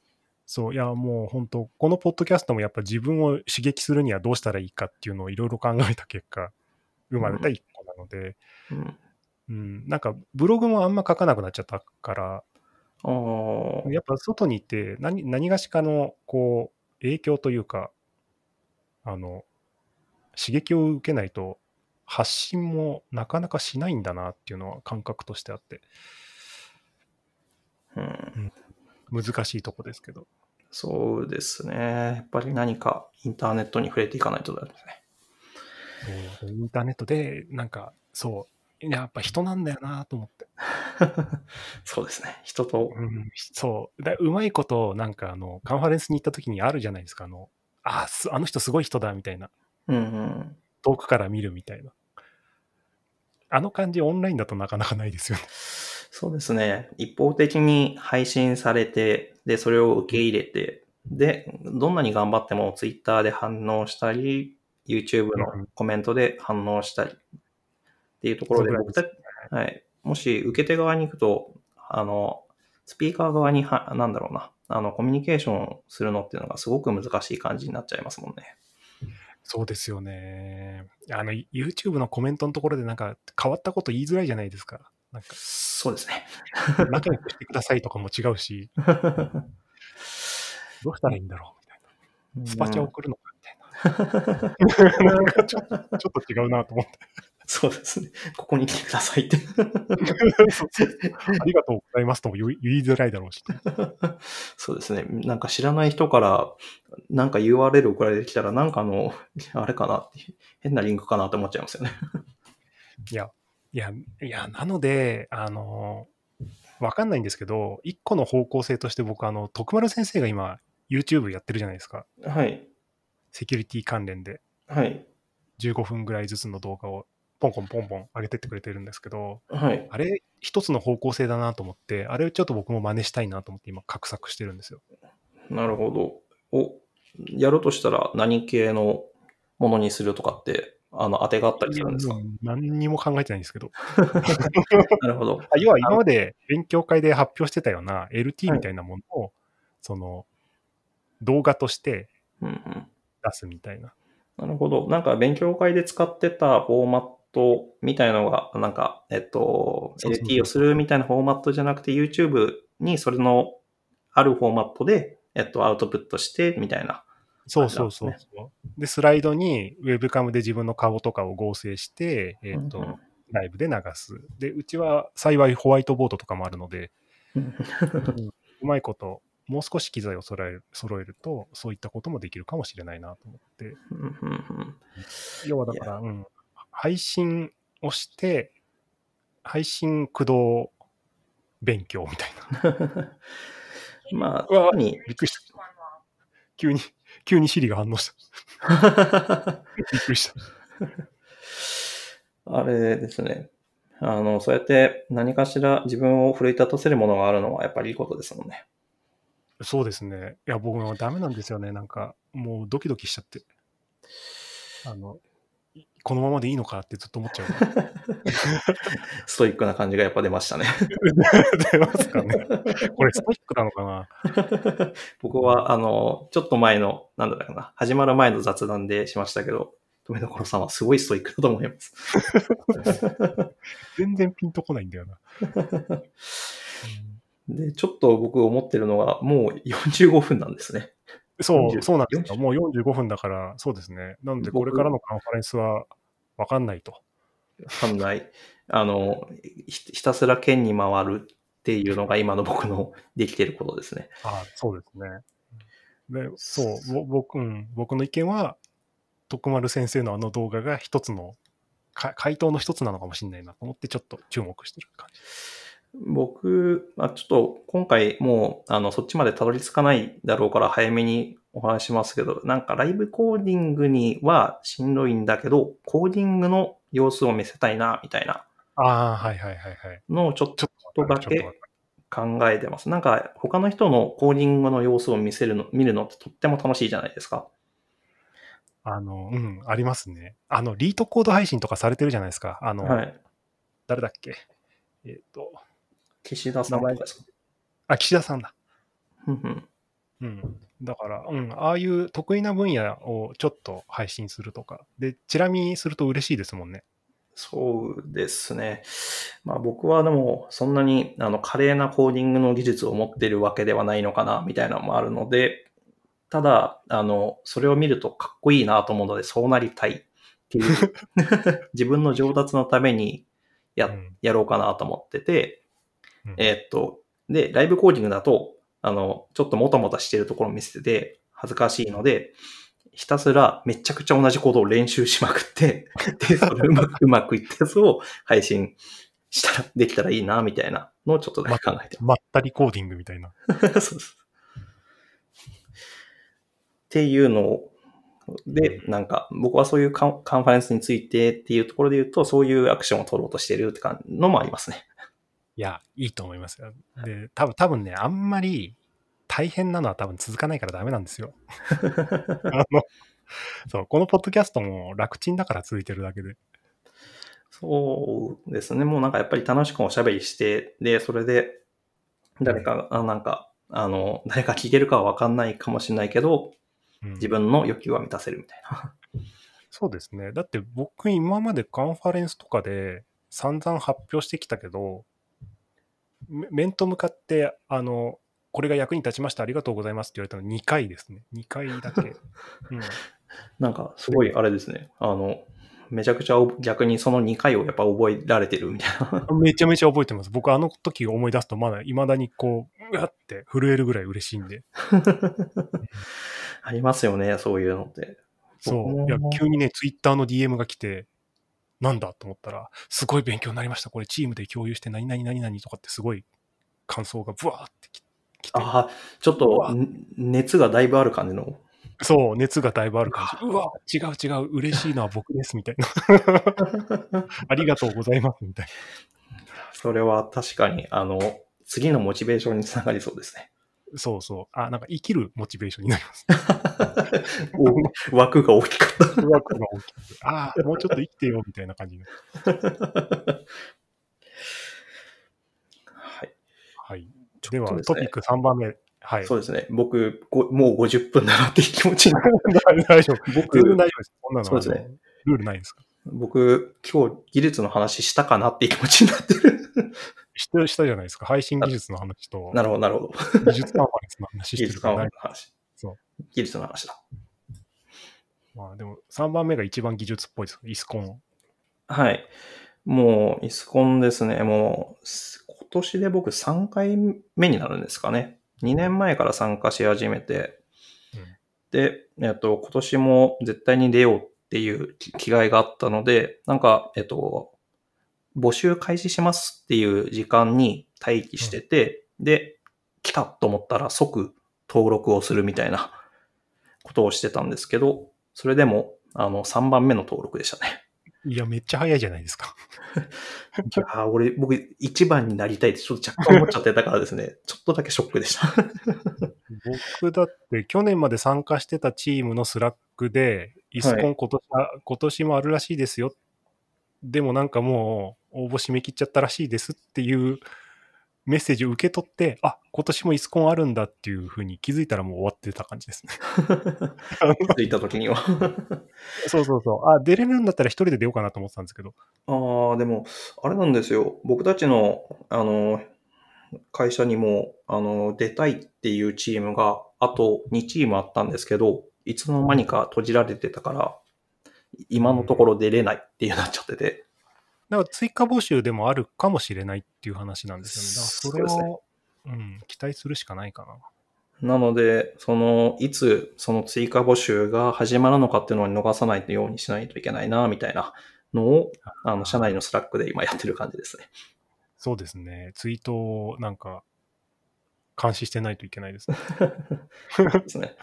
そう、いや、もう本当、このポッドキャストもやっぱ自分を刺激するにはどうしたらいいかっていうのをいろいろ考えた結果、生まれた一個なので、うん。うん、なんかブログもあんま書かなくなっちゃったから、あーやっぱ外に行って何何がしかのこう影響というか、あの、刺激を受けないと発信もなかなかしないんだなっていうのは感覚としてあって、うん。難しいとこですけど。そうですね。やっぱり何かインターネットに触れていかないとダメですね。インターネットで、なんか、そう、やっぱ人なんだよなと思って。[laughs] そうですね。人と、うん、そう。だうまいこと、なんかあの、カンファレンスに行った時にあるじゃないですか。あの、あすあの人すごい人だみたいな。うんうん。遠くから見るみたいな。あの感じオンラインだとなかなかないですよね。そうですね。一方的に配信されて、で、それを受け入れて、で、どんなに頑張っても Twitter で反応したり、YouTube のコメントで反応したり、っていうところで僕たち、はい。もし受け手側に行くと、あの、スピーカー側には、なんだろうな、あの、コミュニケーションするのっていうのがすごく難しい感じになっちゃいますもんね。そうですよね。あの、YouTube のコメントのところでなんか変わったこと言いづらいじゃないですか。なんか、そうですね。仲良くしてくださいとかも違うし、[laughs] どうしたらいいんだろう？みたいな。スパチャ送るのか？みたいな。[laughs] なんかちょちょっと違うなと思って。そうですね。ここに来てくださいって。ありがとうございますとも言い言いづらいだろうし。[laughs] そうですね。なんか知らない人から、なんか URL 送られてきたら、なんかあの、あれかな変なリンクかなって思っちゃいますよね。いや、いや、いや、なので、あの、わかんないんですけど、一個の方向性として僕、あの、徳丸先生が今、YouTube やってるじゃないですか。はい。セキュリティ関連で、はい。15分ぐらいずつの動画を、ポンポンポンポン上げてってくれてるんですけど、はい。あれ、一つの方向性だなと思って、あれをちょっと僕も真似したいなと思って、今、画策してるんですよ。なるほど。お、やるとしたら何系のものにするとかって、あの、当てがあったりするんですか？うん何にも考えてないんですけど。[laughs] なるほど。[laughs] あ要は今まで勉強会で発表してたような LT みたいなものを、その、動画としてうんうん。出すみたいな。なるほど。なんか勉強会で使ってたフォーマットみたいのが、なんか、えっと、LT をするみたいなフォーマットじゃなくて、YouTube にそれのあるフォーマットで、えっと、アウトプットして、みたいな。そうそうそうそう。で、スライドにウェブカムで自分の顔とかを合成して、えっ、と、うんうんライブで流す。で、うちは幸いホワイトボードとかもあるので、うまいこと、もう少し機材を揃える揃えると、そういったこともできるかもしれないなと思って。うんうんうん要はだから、うん、配信をして、配信駆動勉強みたいな。[laughs] まあ、うわ特に、びっくりした。急に、急にシリが反応した。[laughs] びっくりした。あれですね。あの、そうやって何かしら自分を奮い立たせるものがあるのはやっぱりいいことですもんね。そうですね。いや、僕もダメなんですよね。なんか、もうドキドキしちゃって。あの、いこのままでいいのかってずっと思っちゃう。[laughs] ストイックな感じがやっぱ出ましたね。[laughs] 出ますかね。これストイックなのかな [laughs] 僕は、あの、ちょっと前の、なんだったかな、始まる前の雑談でしましたけど、富所さんはすごいストイックだと思います。全然ピンとこないんだよな。で、ちょっと僕思ってるのが、もう45分なんですね。そう、40そうなんですよ。もう45分だから、そうですね。なので、これからのカンファレンスはわかんないと。わかんない。あの、ひひたすら県に回るっていうのが今の僕のできてることですね。あそうですね。でそう、ぼ僕、うん、僕の意見は、徳丸先生のあの動画が一つの、か回答の一つなのかもしれないなと思って、ちょっと注目してる感じ。僕、まあ、ちょっと今回もう、あの、そっちまでたどり着かないだろうから早めにお話ししますけど、なんかライブコーディングにはしんどいんだけど、コーディングの様子を見せたいな、みたいなああ、はいはいはいはい。のをちょっとだけ考えてます。なんか他の人のコーディングの様子を見せるの、見るのってとっても楽しいじゃないですか。あの、うん、ありますね。あの、リートコード配信とかされてるじゃないですか。あの、はい。誰だっけ？えっ、と、岸田さんですか？あ、岸田さんだ。うん。だから、うん、ああいう得意な分野をちょっと配信するとか。で、チラ見すると嬉しいですもんね。そうですね。まあ僕はでもそんなにあの華麗なコーディングの技術を持っているわけではないのかなみたいなのもあるので、ただ、あの、それを見るとかっこいいなと思うのでそうなりたいっていう、[laughs] [laughs] 自分の上達のためにやうんやろうかなと思ってて、うんえーっと、で、ライブコーディングだと、あの、ちょっともたもたしてるところを見せてて恥ずかしいので、ひたすらめちゃくちゃ同じことを練習しまくって、[laughs] で、それうまくうまくいったやつを配信したら、できたらいいな、みたいなのをちょっとだけ考えてまったりコーディングみたいな。ます。そうそうっていうのを、で、なんか、僕はそういうカンカンファレンスについてっていうところで言うと、そういうアクションを取ろうとしてるって感じのもありますね。いや、いいと思いますよ。で、多分多分ね、あんまり大変なのは多分続かないからダメなんですよ。[laughs] あの、そう、このポッドキャストも楽ちんだから続いてるだけで。そうですね。もうなんかやっぱり楽しくおしゃべりして、で、それで、誰か、あなんか、あの、誰か聞けるかはわかんないかもしれないけど、うん自分の欲求は満たせるみたいな。そうですね。だって僕今までカンファレンスとかで散々発表してきたけど、め面と向かって、あの、これが役に立ちました、ありがとうございますって言われたの2回ですね。2回だけ。[laughs] うん、なんか、すごいあれですね。あの、めちゃくちゃお逆にその2回をやっぱ覚えられてるみたいな。[laughs] めちゃめちゃ覚えてます。僕あの時を思い出すとまだ未だにこう、うわって震えるぐらい嬉しいんで。[laughs] ありますよね、そういうのって。そう。いや、急にね、ツイッターの DM が来て、なんだと思ったら、すごい勉強になりました。これチームで共有して何々何々とかってすごい感想がブワーってき来て。ああ、ちょっうと熱がだいぶある感じの。そう、熱がだいぶある感じ。うわ、違う違う、嬉しいのは僕です、みたいな。[laughs] ありがとうございます、みたいそれは確かに、あの、次のモチベーションにつながりそうですね。な。そうそう。あ、なんか生きるモチベーションになります。[laughs] お枠が大きかった。[laughs] 枠が大きく。ああ、もうちょっと生きてよ、みたいな感じに。[laughs] はい。はい。ちでは、トピック3番目。はい。そうですね。僕、ごもう50分だなっていう気持ちになる。大丈夫。僕大丈夫です。こんなのそうですねルールないですか？僕、今日技術の話したかなっていう気持ちになってる。したしたじゃないですか。配信技術の話と、なるほど、なるほど。技術カンファレンスの話して技術のるからない。話。そう技術の話だ。まあでも、3番目が一番技術っぽいです。イスコン。はい。もう、イスコンですね。もう、す今年で僕3回目になるんですかね。2年前から参加し始めて、うんで、えっと、今年も絶対に出ようっていう気気概があったので、なんか、えっと、募集開始しますっていう時間に待機してて、で、来たと思ったら即登録をするみたいな [laughs] ことをしてたんですけど、それでも、あの、3番目の登録でしたね。いや、めっちゃ早いじゃないですか。[laughs] いやー俺、僕、一番になりたいってちょっと若干思っちゃってたからですね、[laughs] ちょっとだけショックでした。僕だって去年まで参加してたチームの Slack で、 ISUCON 今年は、今年もあるらしいですよ。でもなんかもう応募締め切っちゃったらしいですっていうメッセージを受け取って、あ、今年もイスコンあるんだっていうふうに気づいたらもう終わってた感じですね。[laughs] 着いた時には。[laughs] そうそうそう。あ、出れるんだったら一人で出ようかなと思ってたんですけど。ああ、でも、あれなんですよ。僕たちの、あの、会社にも、あの、出たいっていうチームが、あと2チームあったんですけど、いつの間にか閉じられてたから、今のところ出れないっていうなっちゃってて。だから追加募集でもあるかもしれないっていう話なんですよね。だからそれを、うん、期待するしかないかな。なので、その、いつその追加募集が始まるのかっていうのを逃さないようにしないといけないな、みたいなのを、あの、社内の Slack で今やってる感じですね。そうですね。ツイートをなんか、監視してないといけないですね。[laughs] そうですね。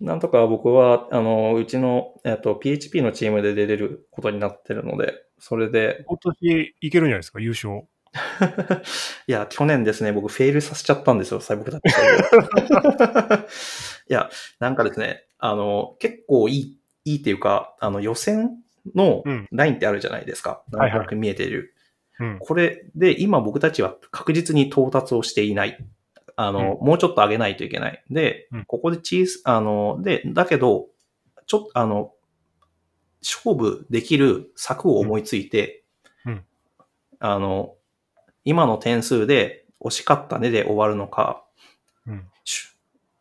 なんとか僕は、あの、うちの、えっと、PHP のチームで出れることになってるので、それで、今年いけるんじゃないですか、優勝。[laughs] いや、去年ですね、僕フェイルさせちゃったんですよ、サイボクだって。[laughs] いや、なんかですね、あの、結構いい、いいっていうか、あの、予選のうんラインってあるじゃないですか。はいはいなんとなく見えている。うん。これで、今僕たちは確実に到達をしていない。あの、もうちょっと上げないといけない。でうん、ここでチーズ、あの、で、だけど、ちょっと、あの、勝負できる策を思いついて、うんうんあの、今の点数で惜しかったねで終わるのか、うん。し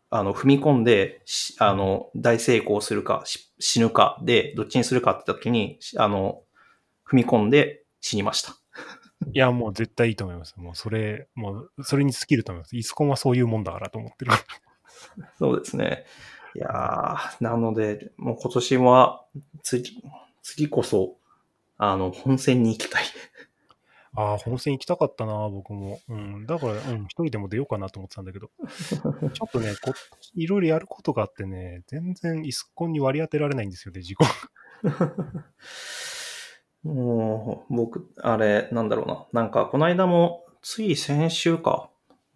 あの、踏み込んで、しあの、大成功するか、し死ぬかで、どっちにするかって時に、しあの、踏み込んで死にました。いや、もう絶対いいと思います。もうそれ、もうそれに尽きると思います。イスコンはそういうもんだからと思ってる。そうですね。いやー、なので、もう今年は、次、次こそ、あの、本戦に行きたい。[laughs] ああ、本戦行きたかったな、僕も。うん。だから、うん、一人でも出ようかなと思ってたんだけど。[laughs] ちょっとね、こいろいろやることがあってね、全然イスコンに割り当てられないんですよね、自己。[laughs] もう、僕、あれ、なんだろうな。なんか、この間も、つい先週か。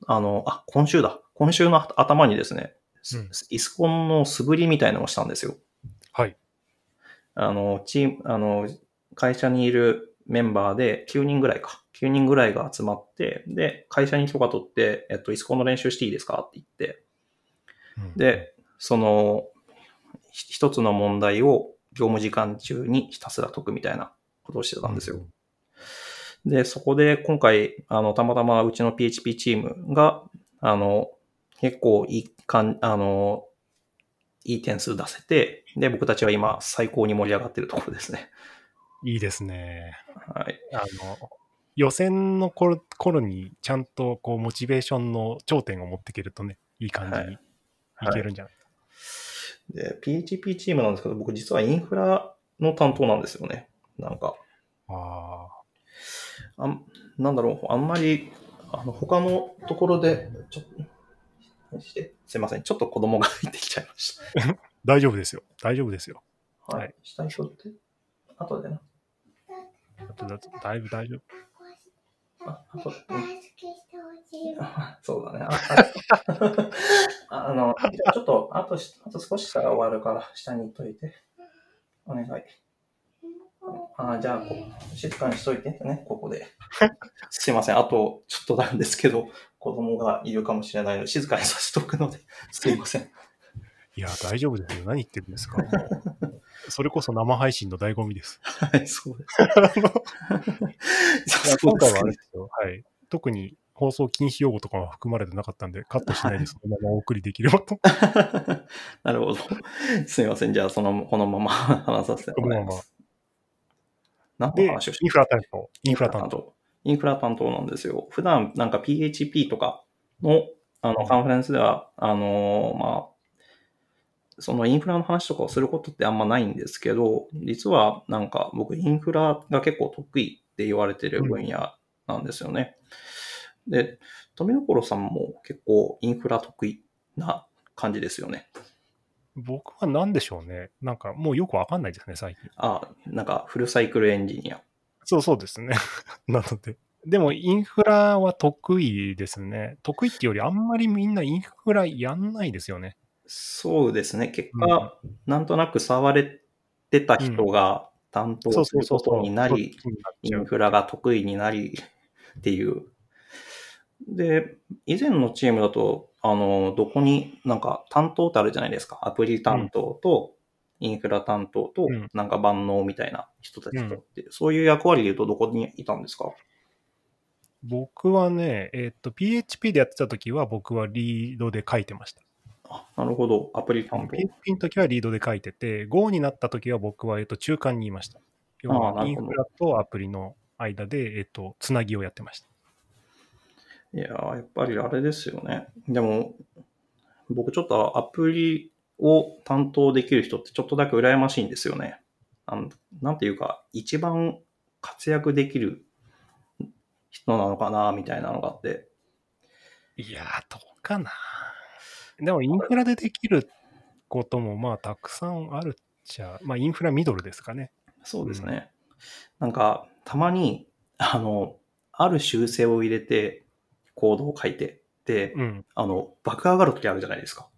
あの、あ、今週だ。今週の頭にですね、うんイスコンの素振りみたいなのをしたんですよ。はい。あの、チーム、あの、会社にいるメンバーで9人ぐらいか。9人ぐらいが集まって、で、会社に許可取って、えっと、イスコンの練習していいですかって言って、うん、で、その、ひ一つの問題を業務時間中にひたすら解くみたいなことをしてたんですよ。で、そこで今回、あの、たまたまうちの PHP チームが、あの、結構いいかん、あの、いい点数出せて、で、僕たちは今最高に盛り上がってるところですね。いいですね。はい。あの、予選の頃頃にちゃんとこうモチベーションの頂点を持っていけるとね、いい感じにいけるんじゃない、で、PHP チームなんですけど、僕実はインフラの担当なんですよね。なんか、ああ。あんなんだろう、あんまり、あの、他のところで、ちょっと、して、すいません、ちょっと子供が入ってきちゃいまし [laughs] 大丈夫ですよ。大丈夫ですよ。た。ははいい。したい人って、後でな。だってだってだいぶ大丈夫。あ、後で。大好きしてほしいわ。あそうだね。あの、ちょっと、あとし、あと少ししたら終わるから、下に行っといて。お願い。あじゃあこう、静かにしといてね、ここで。[laughs] すいません。あと、ちょっとなんですけど、子供がいるかもしれないので、静かにさせておくので、[laughs] すいません。いや、大丈夫ですよ。何言ってるんですか。[laughs] それこそ生配信の醍醐味です。はい、そうです。[laughs] 今回はあれですよ。はい。特に放送禁止用語とかは含まれてなかったんで、カットしないでそのままお送りできればと。なるほど。すみません。じゃあ、その、このまま話させてもらいます。何ので、話をしインフラ担当。インフラ担当。当。インフラ担当なんですよ。普段、なんか PHP とかの、あの、カンファレンスでは、あのーまあ、そのインフラの話とかをすることってあんまないんですけど、実はなんか僕インフラが結構得意って言われてる分野なんですよね。で、富所さんも結構インフラ得意な感じですよね。僕は何でしょうね。なんかもうよくわかんないですね、最近。あ、なんかフルサイクルエンジニア。そうそうですね。[laughs] なので。でもインフラは得意ですね。得意っていうよりあんまりみんなインフラやんないですよね。そうですね。結果、なんとなく触れてた人が担当す。ることになり、インフラが得意になり [laughs] っていう。で、以前のチームだと、あの、どこになんか担当ってあるじゃないですか。アプリ担当と、インフラ担当とうん、なんか万能みたいな人たちとって、そういう役割で言うとどこにいたんですか？僕はね、えっ、と、PHP でやってた時は僕はリードで書いてました。あ、なるほど。アプリ担当。PHP の時はリードで書いてて、Go になった時は僕は、えっと、中間にいました。インフラとアプリの間で、えっと、つなぎをやってました。いやー、やっぱりあれですよね。でも、僕ちょっとアプリを担当できる人ってちょっとだけ羨ましいんですよね。あのなんていうか、一番活躍できる人なのかな、みたいなのがあって。いやー、どうかな。でもインフラでできることもまあたくさんあるっちゃ、まあインフラミドルですかね。そうですね。なんか、たまに、あの、ある修正を入れて、コードを書いて、で、うん。あの、爆上がるときあるじゃないですか。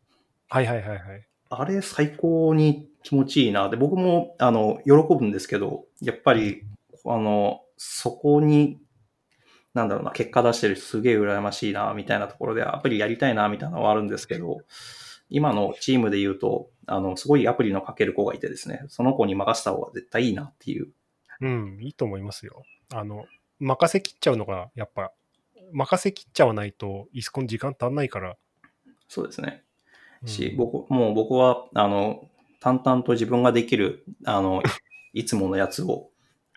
はいはいはいはい。あれ最高に気持ちいいな。で、僕も、あの、喜ぶんですけど、やっぱり、あの、そこに、なんだろうな、結果出してる人すげえ羨ましいな、みたいなところで、アプリやりたいな、みたいなのはあるんですけど、今のチームで言うと、あの、すごいアプリの書ける子がいてですね、その子に任せた方が絶対いいなっていう。うん、いいと思いますよ。あの、任せきっちゃうのが、やっぱ、任せきっちゃわないと、イスコン時間足んないから。そうですね。うん。し、僕、もう僕は、あの、淡々と自分ができる、あの、[laughs] いつものやつを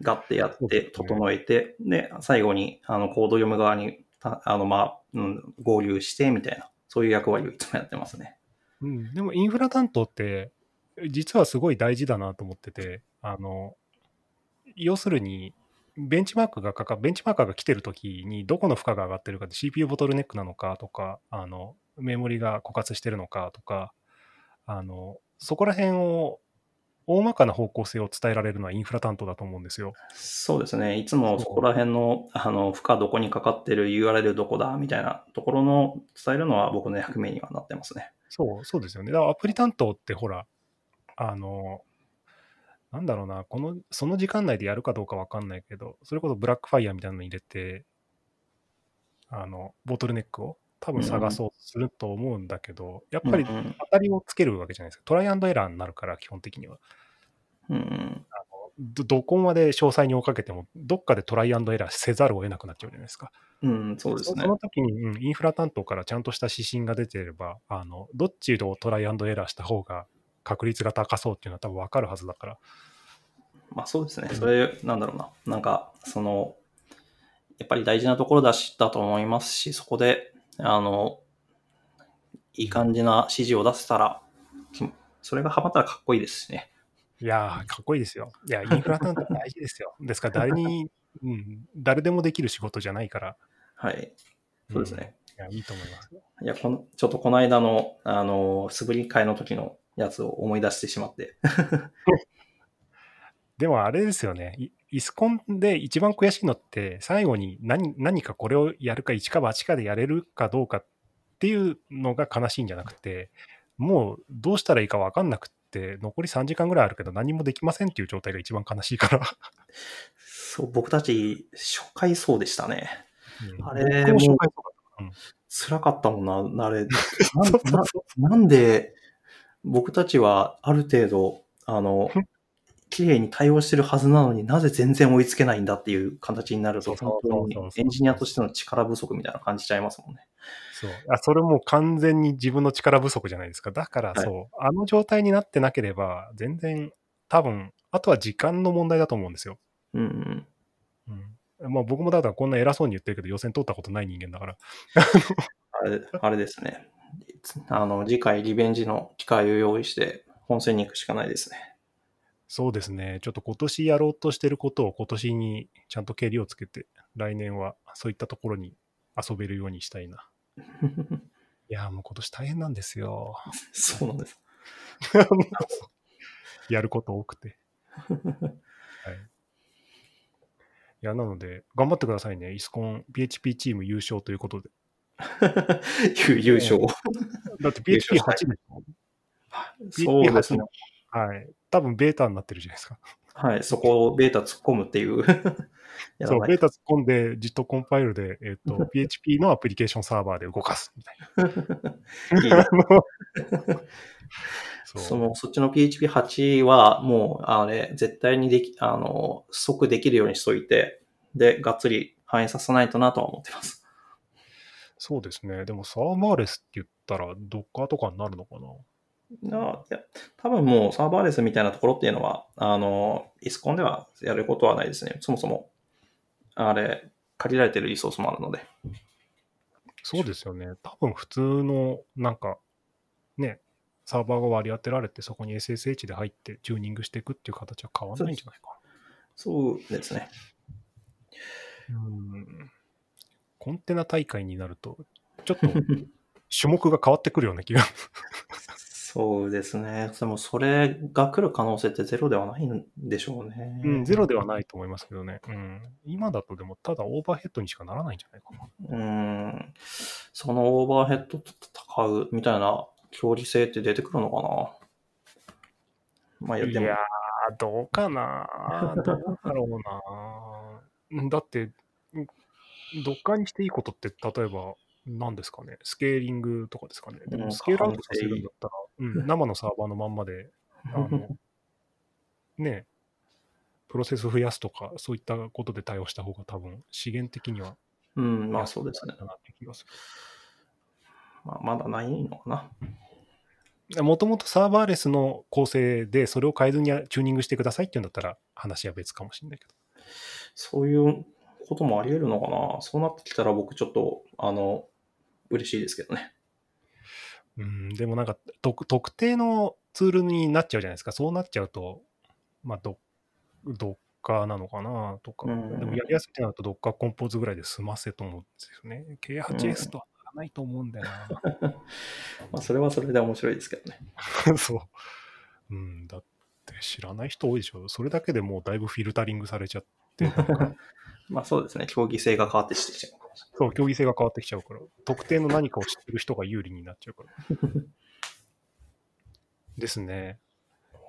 ガッてやって、整えて、で、最後に、あの、コード読む側に、たあの、まあ、うん、合流して、みたいな、そういう役割をいつもやってますね。うん、でもインフラ担当って、実はすごい大事だなと思ってて、あの、要するに、ベンチマークがかか、ベンチマーカーが来てるときに、どこの負荷が上がってるかで CPU ボトルネックなのかとか、あの、メモリが枯渇してるのかとか、あの、そこら辺を、大まかな方向性を伝えられるのはインフラ担当だと思うんですよ。そうですね。いつもそこら辺の、あの、負荷どこにかかってる URL どこだ、みたいなところの伝えるのは僕の役目にはなってますね。そう、そうですよね。だからアプリ担当ってほら、あの、なんだろうな、この、その時間内でやるかどうかわかんないけど、それこそブラックファイヤーみたいなの入れて、あの、ボトルネックを多分探そうとすると思うんだけど、やっぱりうんうん当たりをつけるわけじゃないですか。トライアンドエラーになるから、基本的には。うんうん。どどこまで詳細に追っかけても、どっかでトライアンドエラーせざるを得なくなっちゃうじゃないですか。うん、そうですねそそ。の時に、うん、インフラ担当からちゃんとした指針が出ていれば、あのどっちをトライアンドエラーした方が確率が高そうっていうのは多分分かるはずだから。まあそうですね。それ、なんだろうな。なんか、その、やっぱり大事なところだし、だと思いますし、そこで、あの、いい感じな指示を出せたら、きそれがハマったらかっこいいですしね。いやー、かっこいいですよ。いや、インフラ担当大事ですよ。[laughs] ですから、誰に、うん、誰でもできる仕事じゃないから。はい。そうですね。いや、いいと思いますよ。いや、この、ちょっとこの間の、あの、素振り会の時のやつを思い出してしまって。[laughs] でもあれですよね。イイスコンで一番悔しいのって、最後に何何かこれをやるか1か8かでやれるかどうかっていうのが悲しいんじゃなくて、もうどうしたらいいか分かんなくって、残り3時間ぐらいあるけど何もできませんっていう状態が一番悲しいから。そう、僕たち、初回そうでしたね。うんあれもう辛かったもんな、あれ。[laughs] なんで、僕たちはある程度、あの、[laughs] 綺麗に対応してるはずなのになぜ全然追いつけないんだっていう形になると、エンジニアとしての力不足みたいな感じちゃいますもんね。そうあそれもう完全に自分の力不足じゃないですか。だからそう、あの状態になってなければ、全然多分、あとは時間の問題だと思うんですよ。うんうん。うんまあ、僕もだからこんな偉そうに言ってるけど、予選通ったことない人間だから。あれ、あれですね。あの、次回リベンジの機会を用意して、本戦に行くしかないですね。そうですね。ちょっと今年やろうとしてることを今年にちゃんと蹴りをつけて、来年はそういったところに遊べるようにしたいな。いやー、もう今年大変なんですよ。[laughs] そうなんです。[laughs] やること多くて。はい。いや、なので、頑張ってくださいね。イスコン PHP チーム優勝ということで。[laughs] 優優勝。だって優勝 PHP8 したいでしょ？そうですね。はい。多分ベータになってるじゃないですか。はい、そこをベータ突っ込むっていう。[laughs] やそう、ベータ突っ込んで、JIT コンパイルで、えっ、と、[laughs] PHP のアプリケーションサーバーで動かすみたい [laughs] いいな。その、そっちの PHP8 は、もう、あれ、絶対にでき、あの、即できるようにしといて、で、がっつり反映させないとなとは思ってます。そうですね。でもサーバーレスって言ったら、ドッカーとかになるのかなあいや、多分もうサーバーレスみたいなところっていうのは、あの、イスコンではやることはないですね。そもそも、あれ、借りられてるリソースもあるので。そうですよね。多分普通の、なんか、ね、サーバーが割り当てられて、そこに SSH で入ってチューニングしていくっていう形は変わらないんじゃないかそうですね。な。うん。コンテナ大会になると、ちょっと [laughs] 種目が変わってくるような気が。そうですね。でもそれが来る可能性ってゼロではないんでしょうね。うん、ゼロではないと思いますけどね。うん。今だとでも、ただオーバーヘッドにしかならないんじゃないかな。うん。そのオーバーヘッドと戦うみたいな競技性って出てくるのかなまあ、いや、どうかな [laughs] どうだろうなだって、んどっかにしていいことって、例えば、何ですかね、スケーリングとかですかね。でうんも、スケールアウトさせるんだったら、うん、生のサーバーのまんまで、あの、[laughs] ね、プロセス増やすとか、そういったことで対応した方が多分、資源的には、うん、まあそうですね。なって気がすまあ、まだないのかな。る。もともとサーバーレスの構成で、それを変えずにチューニングしてくださいっていうんだったら、話は別かもしれないけど。そういうこともあり得るのかな。そうなってきたら僕ちょっと、あの、嬉しいですけどね。うん、でもなんか特、特定のツールになっちゃうじゃないですか。そうなっちゃうと、まあ、ど、どっかなのかなとか。うんでもやりやすいってなると、どっかコンポーズぐらいで済ませと思うんですよね。K8S とはならないと思うんだよ [laughs] まあ、それはそれで面白いですけどね。な。[laughs] そう。うん、だって知らない人多いでしょ。それだけでもうだいぶフィルタリングされちゃって、[laughs] まあそうですね。競技性が変わってしてきちゃう。そう、競技性が変わってきちゃうから、特定の何かを知ってる人が有利になっちゃうから。[laughs] ですね。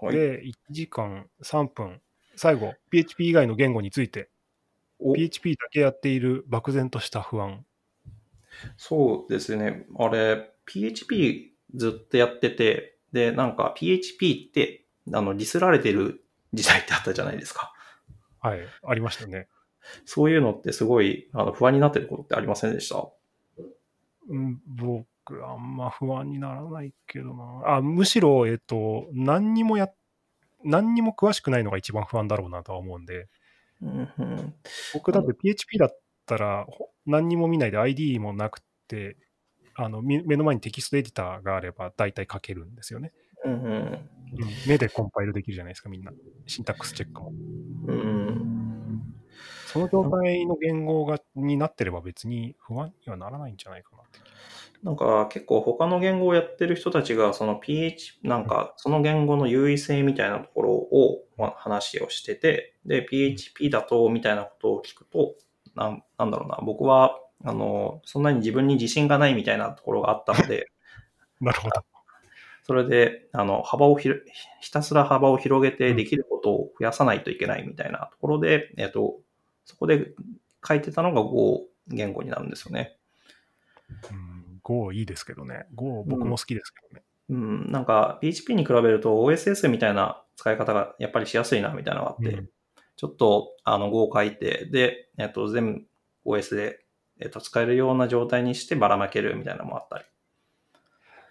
はい。で、1時間3分。最後、PHP 以外の言語について、お PHP だけやっている漠然とした不安。そうですね。あれ、PHP ずっとやってて、で、なんか PHP って、あの、ディスられてる時代ってあったじゃないですか。はい、ありましたね。そういうのってすごいあの不安になってることってありませんでした？うん、僕、あんま不安にならないけどな。あ、むしろ、えっと、何にもや、何にも詳しくないのが一番不安だろうなとは思うんで、うんうん僕だって PHP だったら、ほ何にも見ないで ID もなくて、あのみ目の前にテキストエディターがあれば大体書けるんですよね。うんうん目でコンパイルできるじゃないですか、みんな。シンタックスチェックも。うんうんその状態の言語がになってれば別に不安にはならないんじゃないかなって。なんか結構他の言語をやってる人たちがその PH、なんかその言語の優位性みたいなところをまあ話をしてて、で、PHP だとみたいなことを聞くと、なんなんだろうな、僕はあの、そんなに自分に自信がないみたいなところがあったので、[laughs] なるほど。それで、あの、幅をひろひたすら幅を広げてできることを増やさないといけないみたいなところで、えっと、そこで書いてたのが Go 言語になるんですよね。うん、Go いいですけどね。Go 僕も好きですけどね。うん、なんか PHP に比べると OSS みたいな使い方がやっぱりしやすいなみたいなのがあって、うんちょっとあの Go を書いて、で、えっと、全部 OS で、えっと、使えるような状態にしてばらまけるみたいなのもあったり。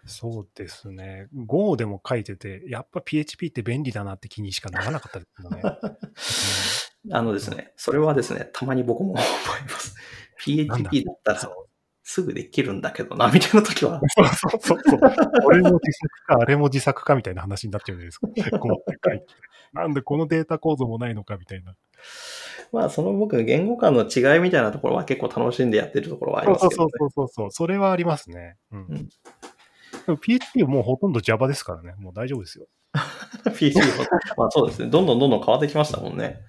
そうですね。Go でも書いてて、やっぱ PHP って便利だなって気にしかならなかったですよね。[laughs] あのですね、それはですね、たまに僕も [laughs] 思います。PHP だ？ったらそうすぐできるんだけどな、みたいな時は。[laughs] そうそうそうそう。これも自作か、あれも自作かみたいな話になっちゃうじゃないですか。こう書いてなんでこのデータ構造もないのかみたいな。まあ、その僕、言語間の違いみたいなところは結構楽しんでやってるところはありそうそうますけど、ね。そうそうそう。それはありますね。うん。うんでも PHP はもうほとんど Java ですからね。もう大丈夫ですよ。[laughs] PHP も、まあそうですね。どんどんどんどん変わってきましたもんね。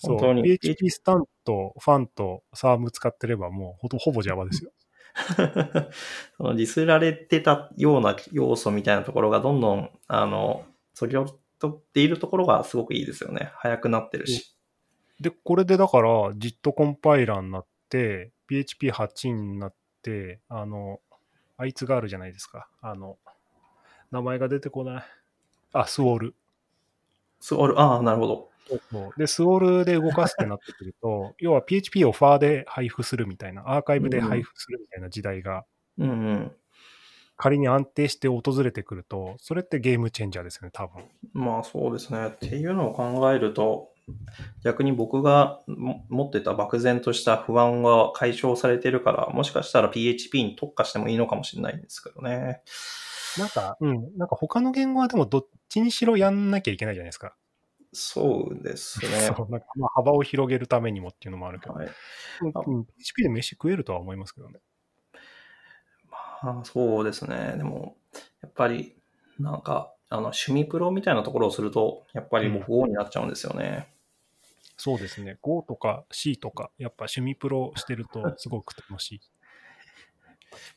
そう。本当に PHP スタンとファンとサーム使ってればもうほとほぼ Java ですよ。[laughs] そのディスられてたような要素みたいなところがどんどん、あの、そぎ落とっているところがすごくいいですよね。早くなってるし。で、これでだから JIT コンパイラーになって、PHP8 になって、あの、あいつがあるじゃないですか。あの、名前が出てこない。あ、スウォール。すごい、ああ、なるほど。そうで、スウォールで動かすってなってくると、要は PHP をファーで配布するみたいな、アーカイブで配布するみたいな時代がうんうん。仮に安定して訪れてくると、それってゲームチェンジャーですよね、多分。まあそうですね。っていうのを考えると、逆に僕がも持ってた漠然とした不安が解消されてるから、もしかしたら PHP に特化してもいいのかもしれないんですけどね。なんか、うん、なんか他の言語はでもどっちにしろやんなきゃいけないじゃないですか。そうですね。[laughs] なんかまあ幅を広げるためにもっていうのもあるけど、はい、うん PHP で飯食えるとは思いますけどね。まあ、そうですね。でも、やっぱり、なんか、あの、趣味プロみたいなところをすると、やっぱり僕 Go になっちゃうんですよね。そうですね。Go とか C とか、やっぱ趣味プロしてるとすごく楽しい。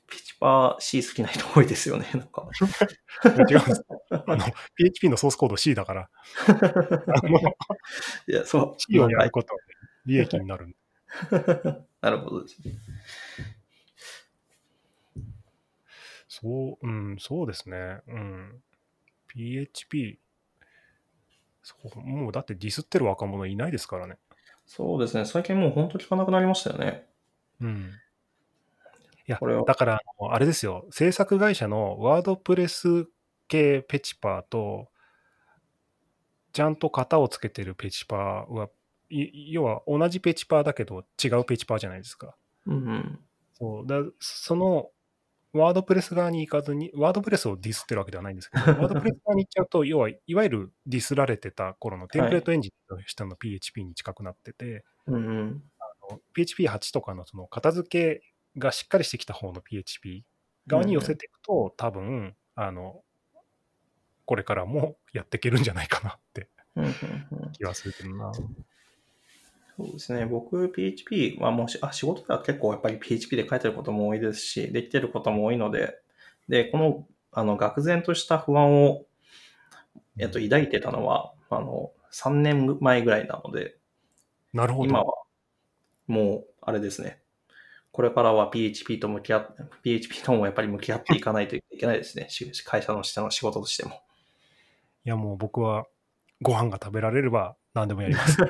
ピチパー C 好きな人多いですよね、なんか。違うんです。あの、PHP のソースコード C だから、[laughs] いや、そう。C をやることは利益になる。[laughs] なるほどですね。そう、うん、そうですね。うん。PHP、そう、もうだってディスってる若者いないですからね。そうですね。最近もう本当聞かなくなりましたよね。うん。いやこれは、だから、あれですよ、制作会社のワードプレス系ペチパーと、ちゃんと型をつけてるペチパーは、い要は同じペチパーだけど違うペチパーじゃないですか。うんうん。そうだそのワードプレス側に行かずに、ワードプレスをディスってるわけではないんですけど、[laughs] ワードプレス側に行っちゃうと、要はいわゆるディスられてた頃のテンプレートエンジンとしての PHP に近くなってて、うんうん。あの PHP8 とかのその片付けがしっかりしてきた方の PHP 側に寄せていくと、多分あのこれからもやっていけるんじゃないかなってうんうんうん気はするけどな。そうですね。僕、PHP はもうしあ仕事では結構やっぱり PHP で書いてることも多いですし、できてることも多いので、で、この、あの、愕然とした不安を、えっと、抱いてたのは、あの、3年前ぐらいなので、なるほど。今は、もう、あれですね。これからは PHP と向き合っ、PHP ともやっぱり向き合っていかないといけないですね。し会社の下の仕事としても。いやもう僕はご飯が食べられれば何でもやります。[laughs]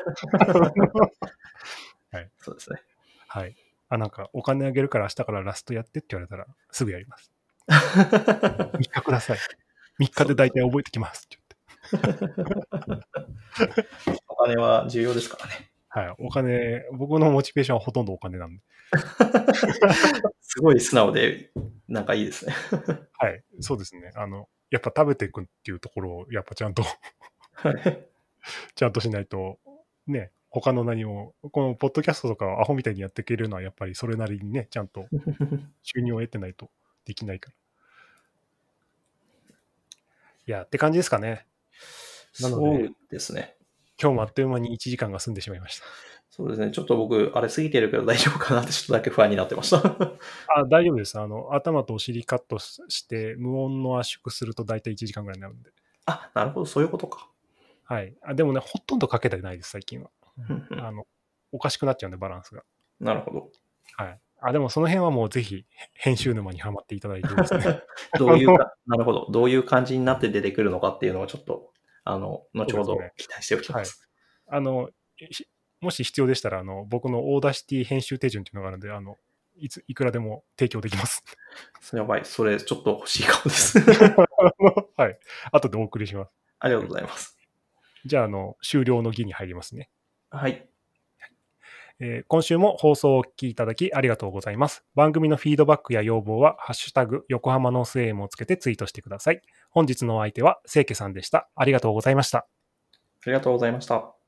そうですね。はい。あ、なんか、お金あげるから明日からラストやってって言われたら、すぐやります。[laughs] 3日ください。3日で大体覚えてきますって言って。[laughs] お金は重要ですからね。はい。お金、僕のモチベーションはほとんどお金なんで。すごい素直で、なんかいいですね。はい。そうですね。あの、やっぱ食べていくっていうところを、やっぱちゃんと、はいちゃんとしないと、ね、他の何も、このポッドキャストとかをアホみたいにやっていけるのは、やっぱりそれなりにね、ちゃんと収入を得てないとできないから。いや、って感じですかね。なのでそうですね。今日もあっという間に1時間が済んでしまいました。そうですね。ちょっと僕、あれ過ぎてるけど大丈夫かなってちょっとだけ不安になってました。[laughs] あ、大丈夫です。あの、頭とお尻カットして、無音の圧縮すると大体1時間ぐらいになるんで。あ、なるほど、そういうことか。はい。あでもね、ほとんどかけてないです、最近は。あの、おかしくなっちゃうんで、バランスが。なるほど。はい。あ、でもその辺はもうぜひ、編集沼にはまっていただいてですね。[laughs] どういうか、なるほど。どういう感じになって出てくるのかっていうのをちょっと、あの、後ほど期待しておきます。あの、しもし必要でしたら、あの、僕の Audacity 編集手順っていうのがあるので、あの、いつ、いくらでも提供できます。やばい。それ、ちょっと欲しいかもです。[laughs] はい。後でお送りします。ありがとうございます。じゃあ、あの、終了の儀に入りますね。はい。え今週も放送をお聞きいただきありがとうございます。番組のフィードバックや要望は、ハッシュタグ、横浜の SM をつけてツイートしてください。本日のお相手は、清家さんでした。ありがとうございました。ありがとうございました。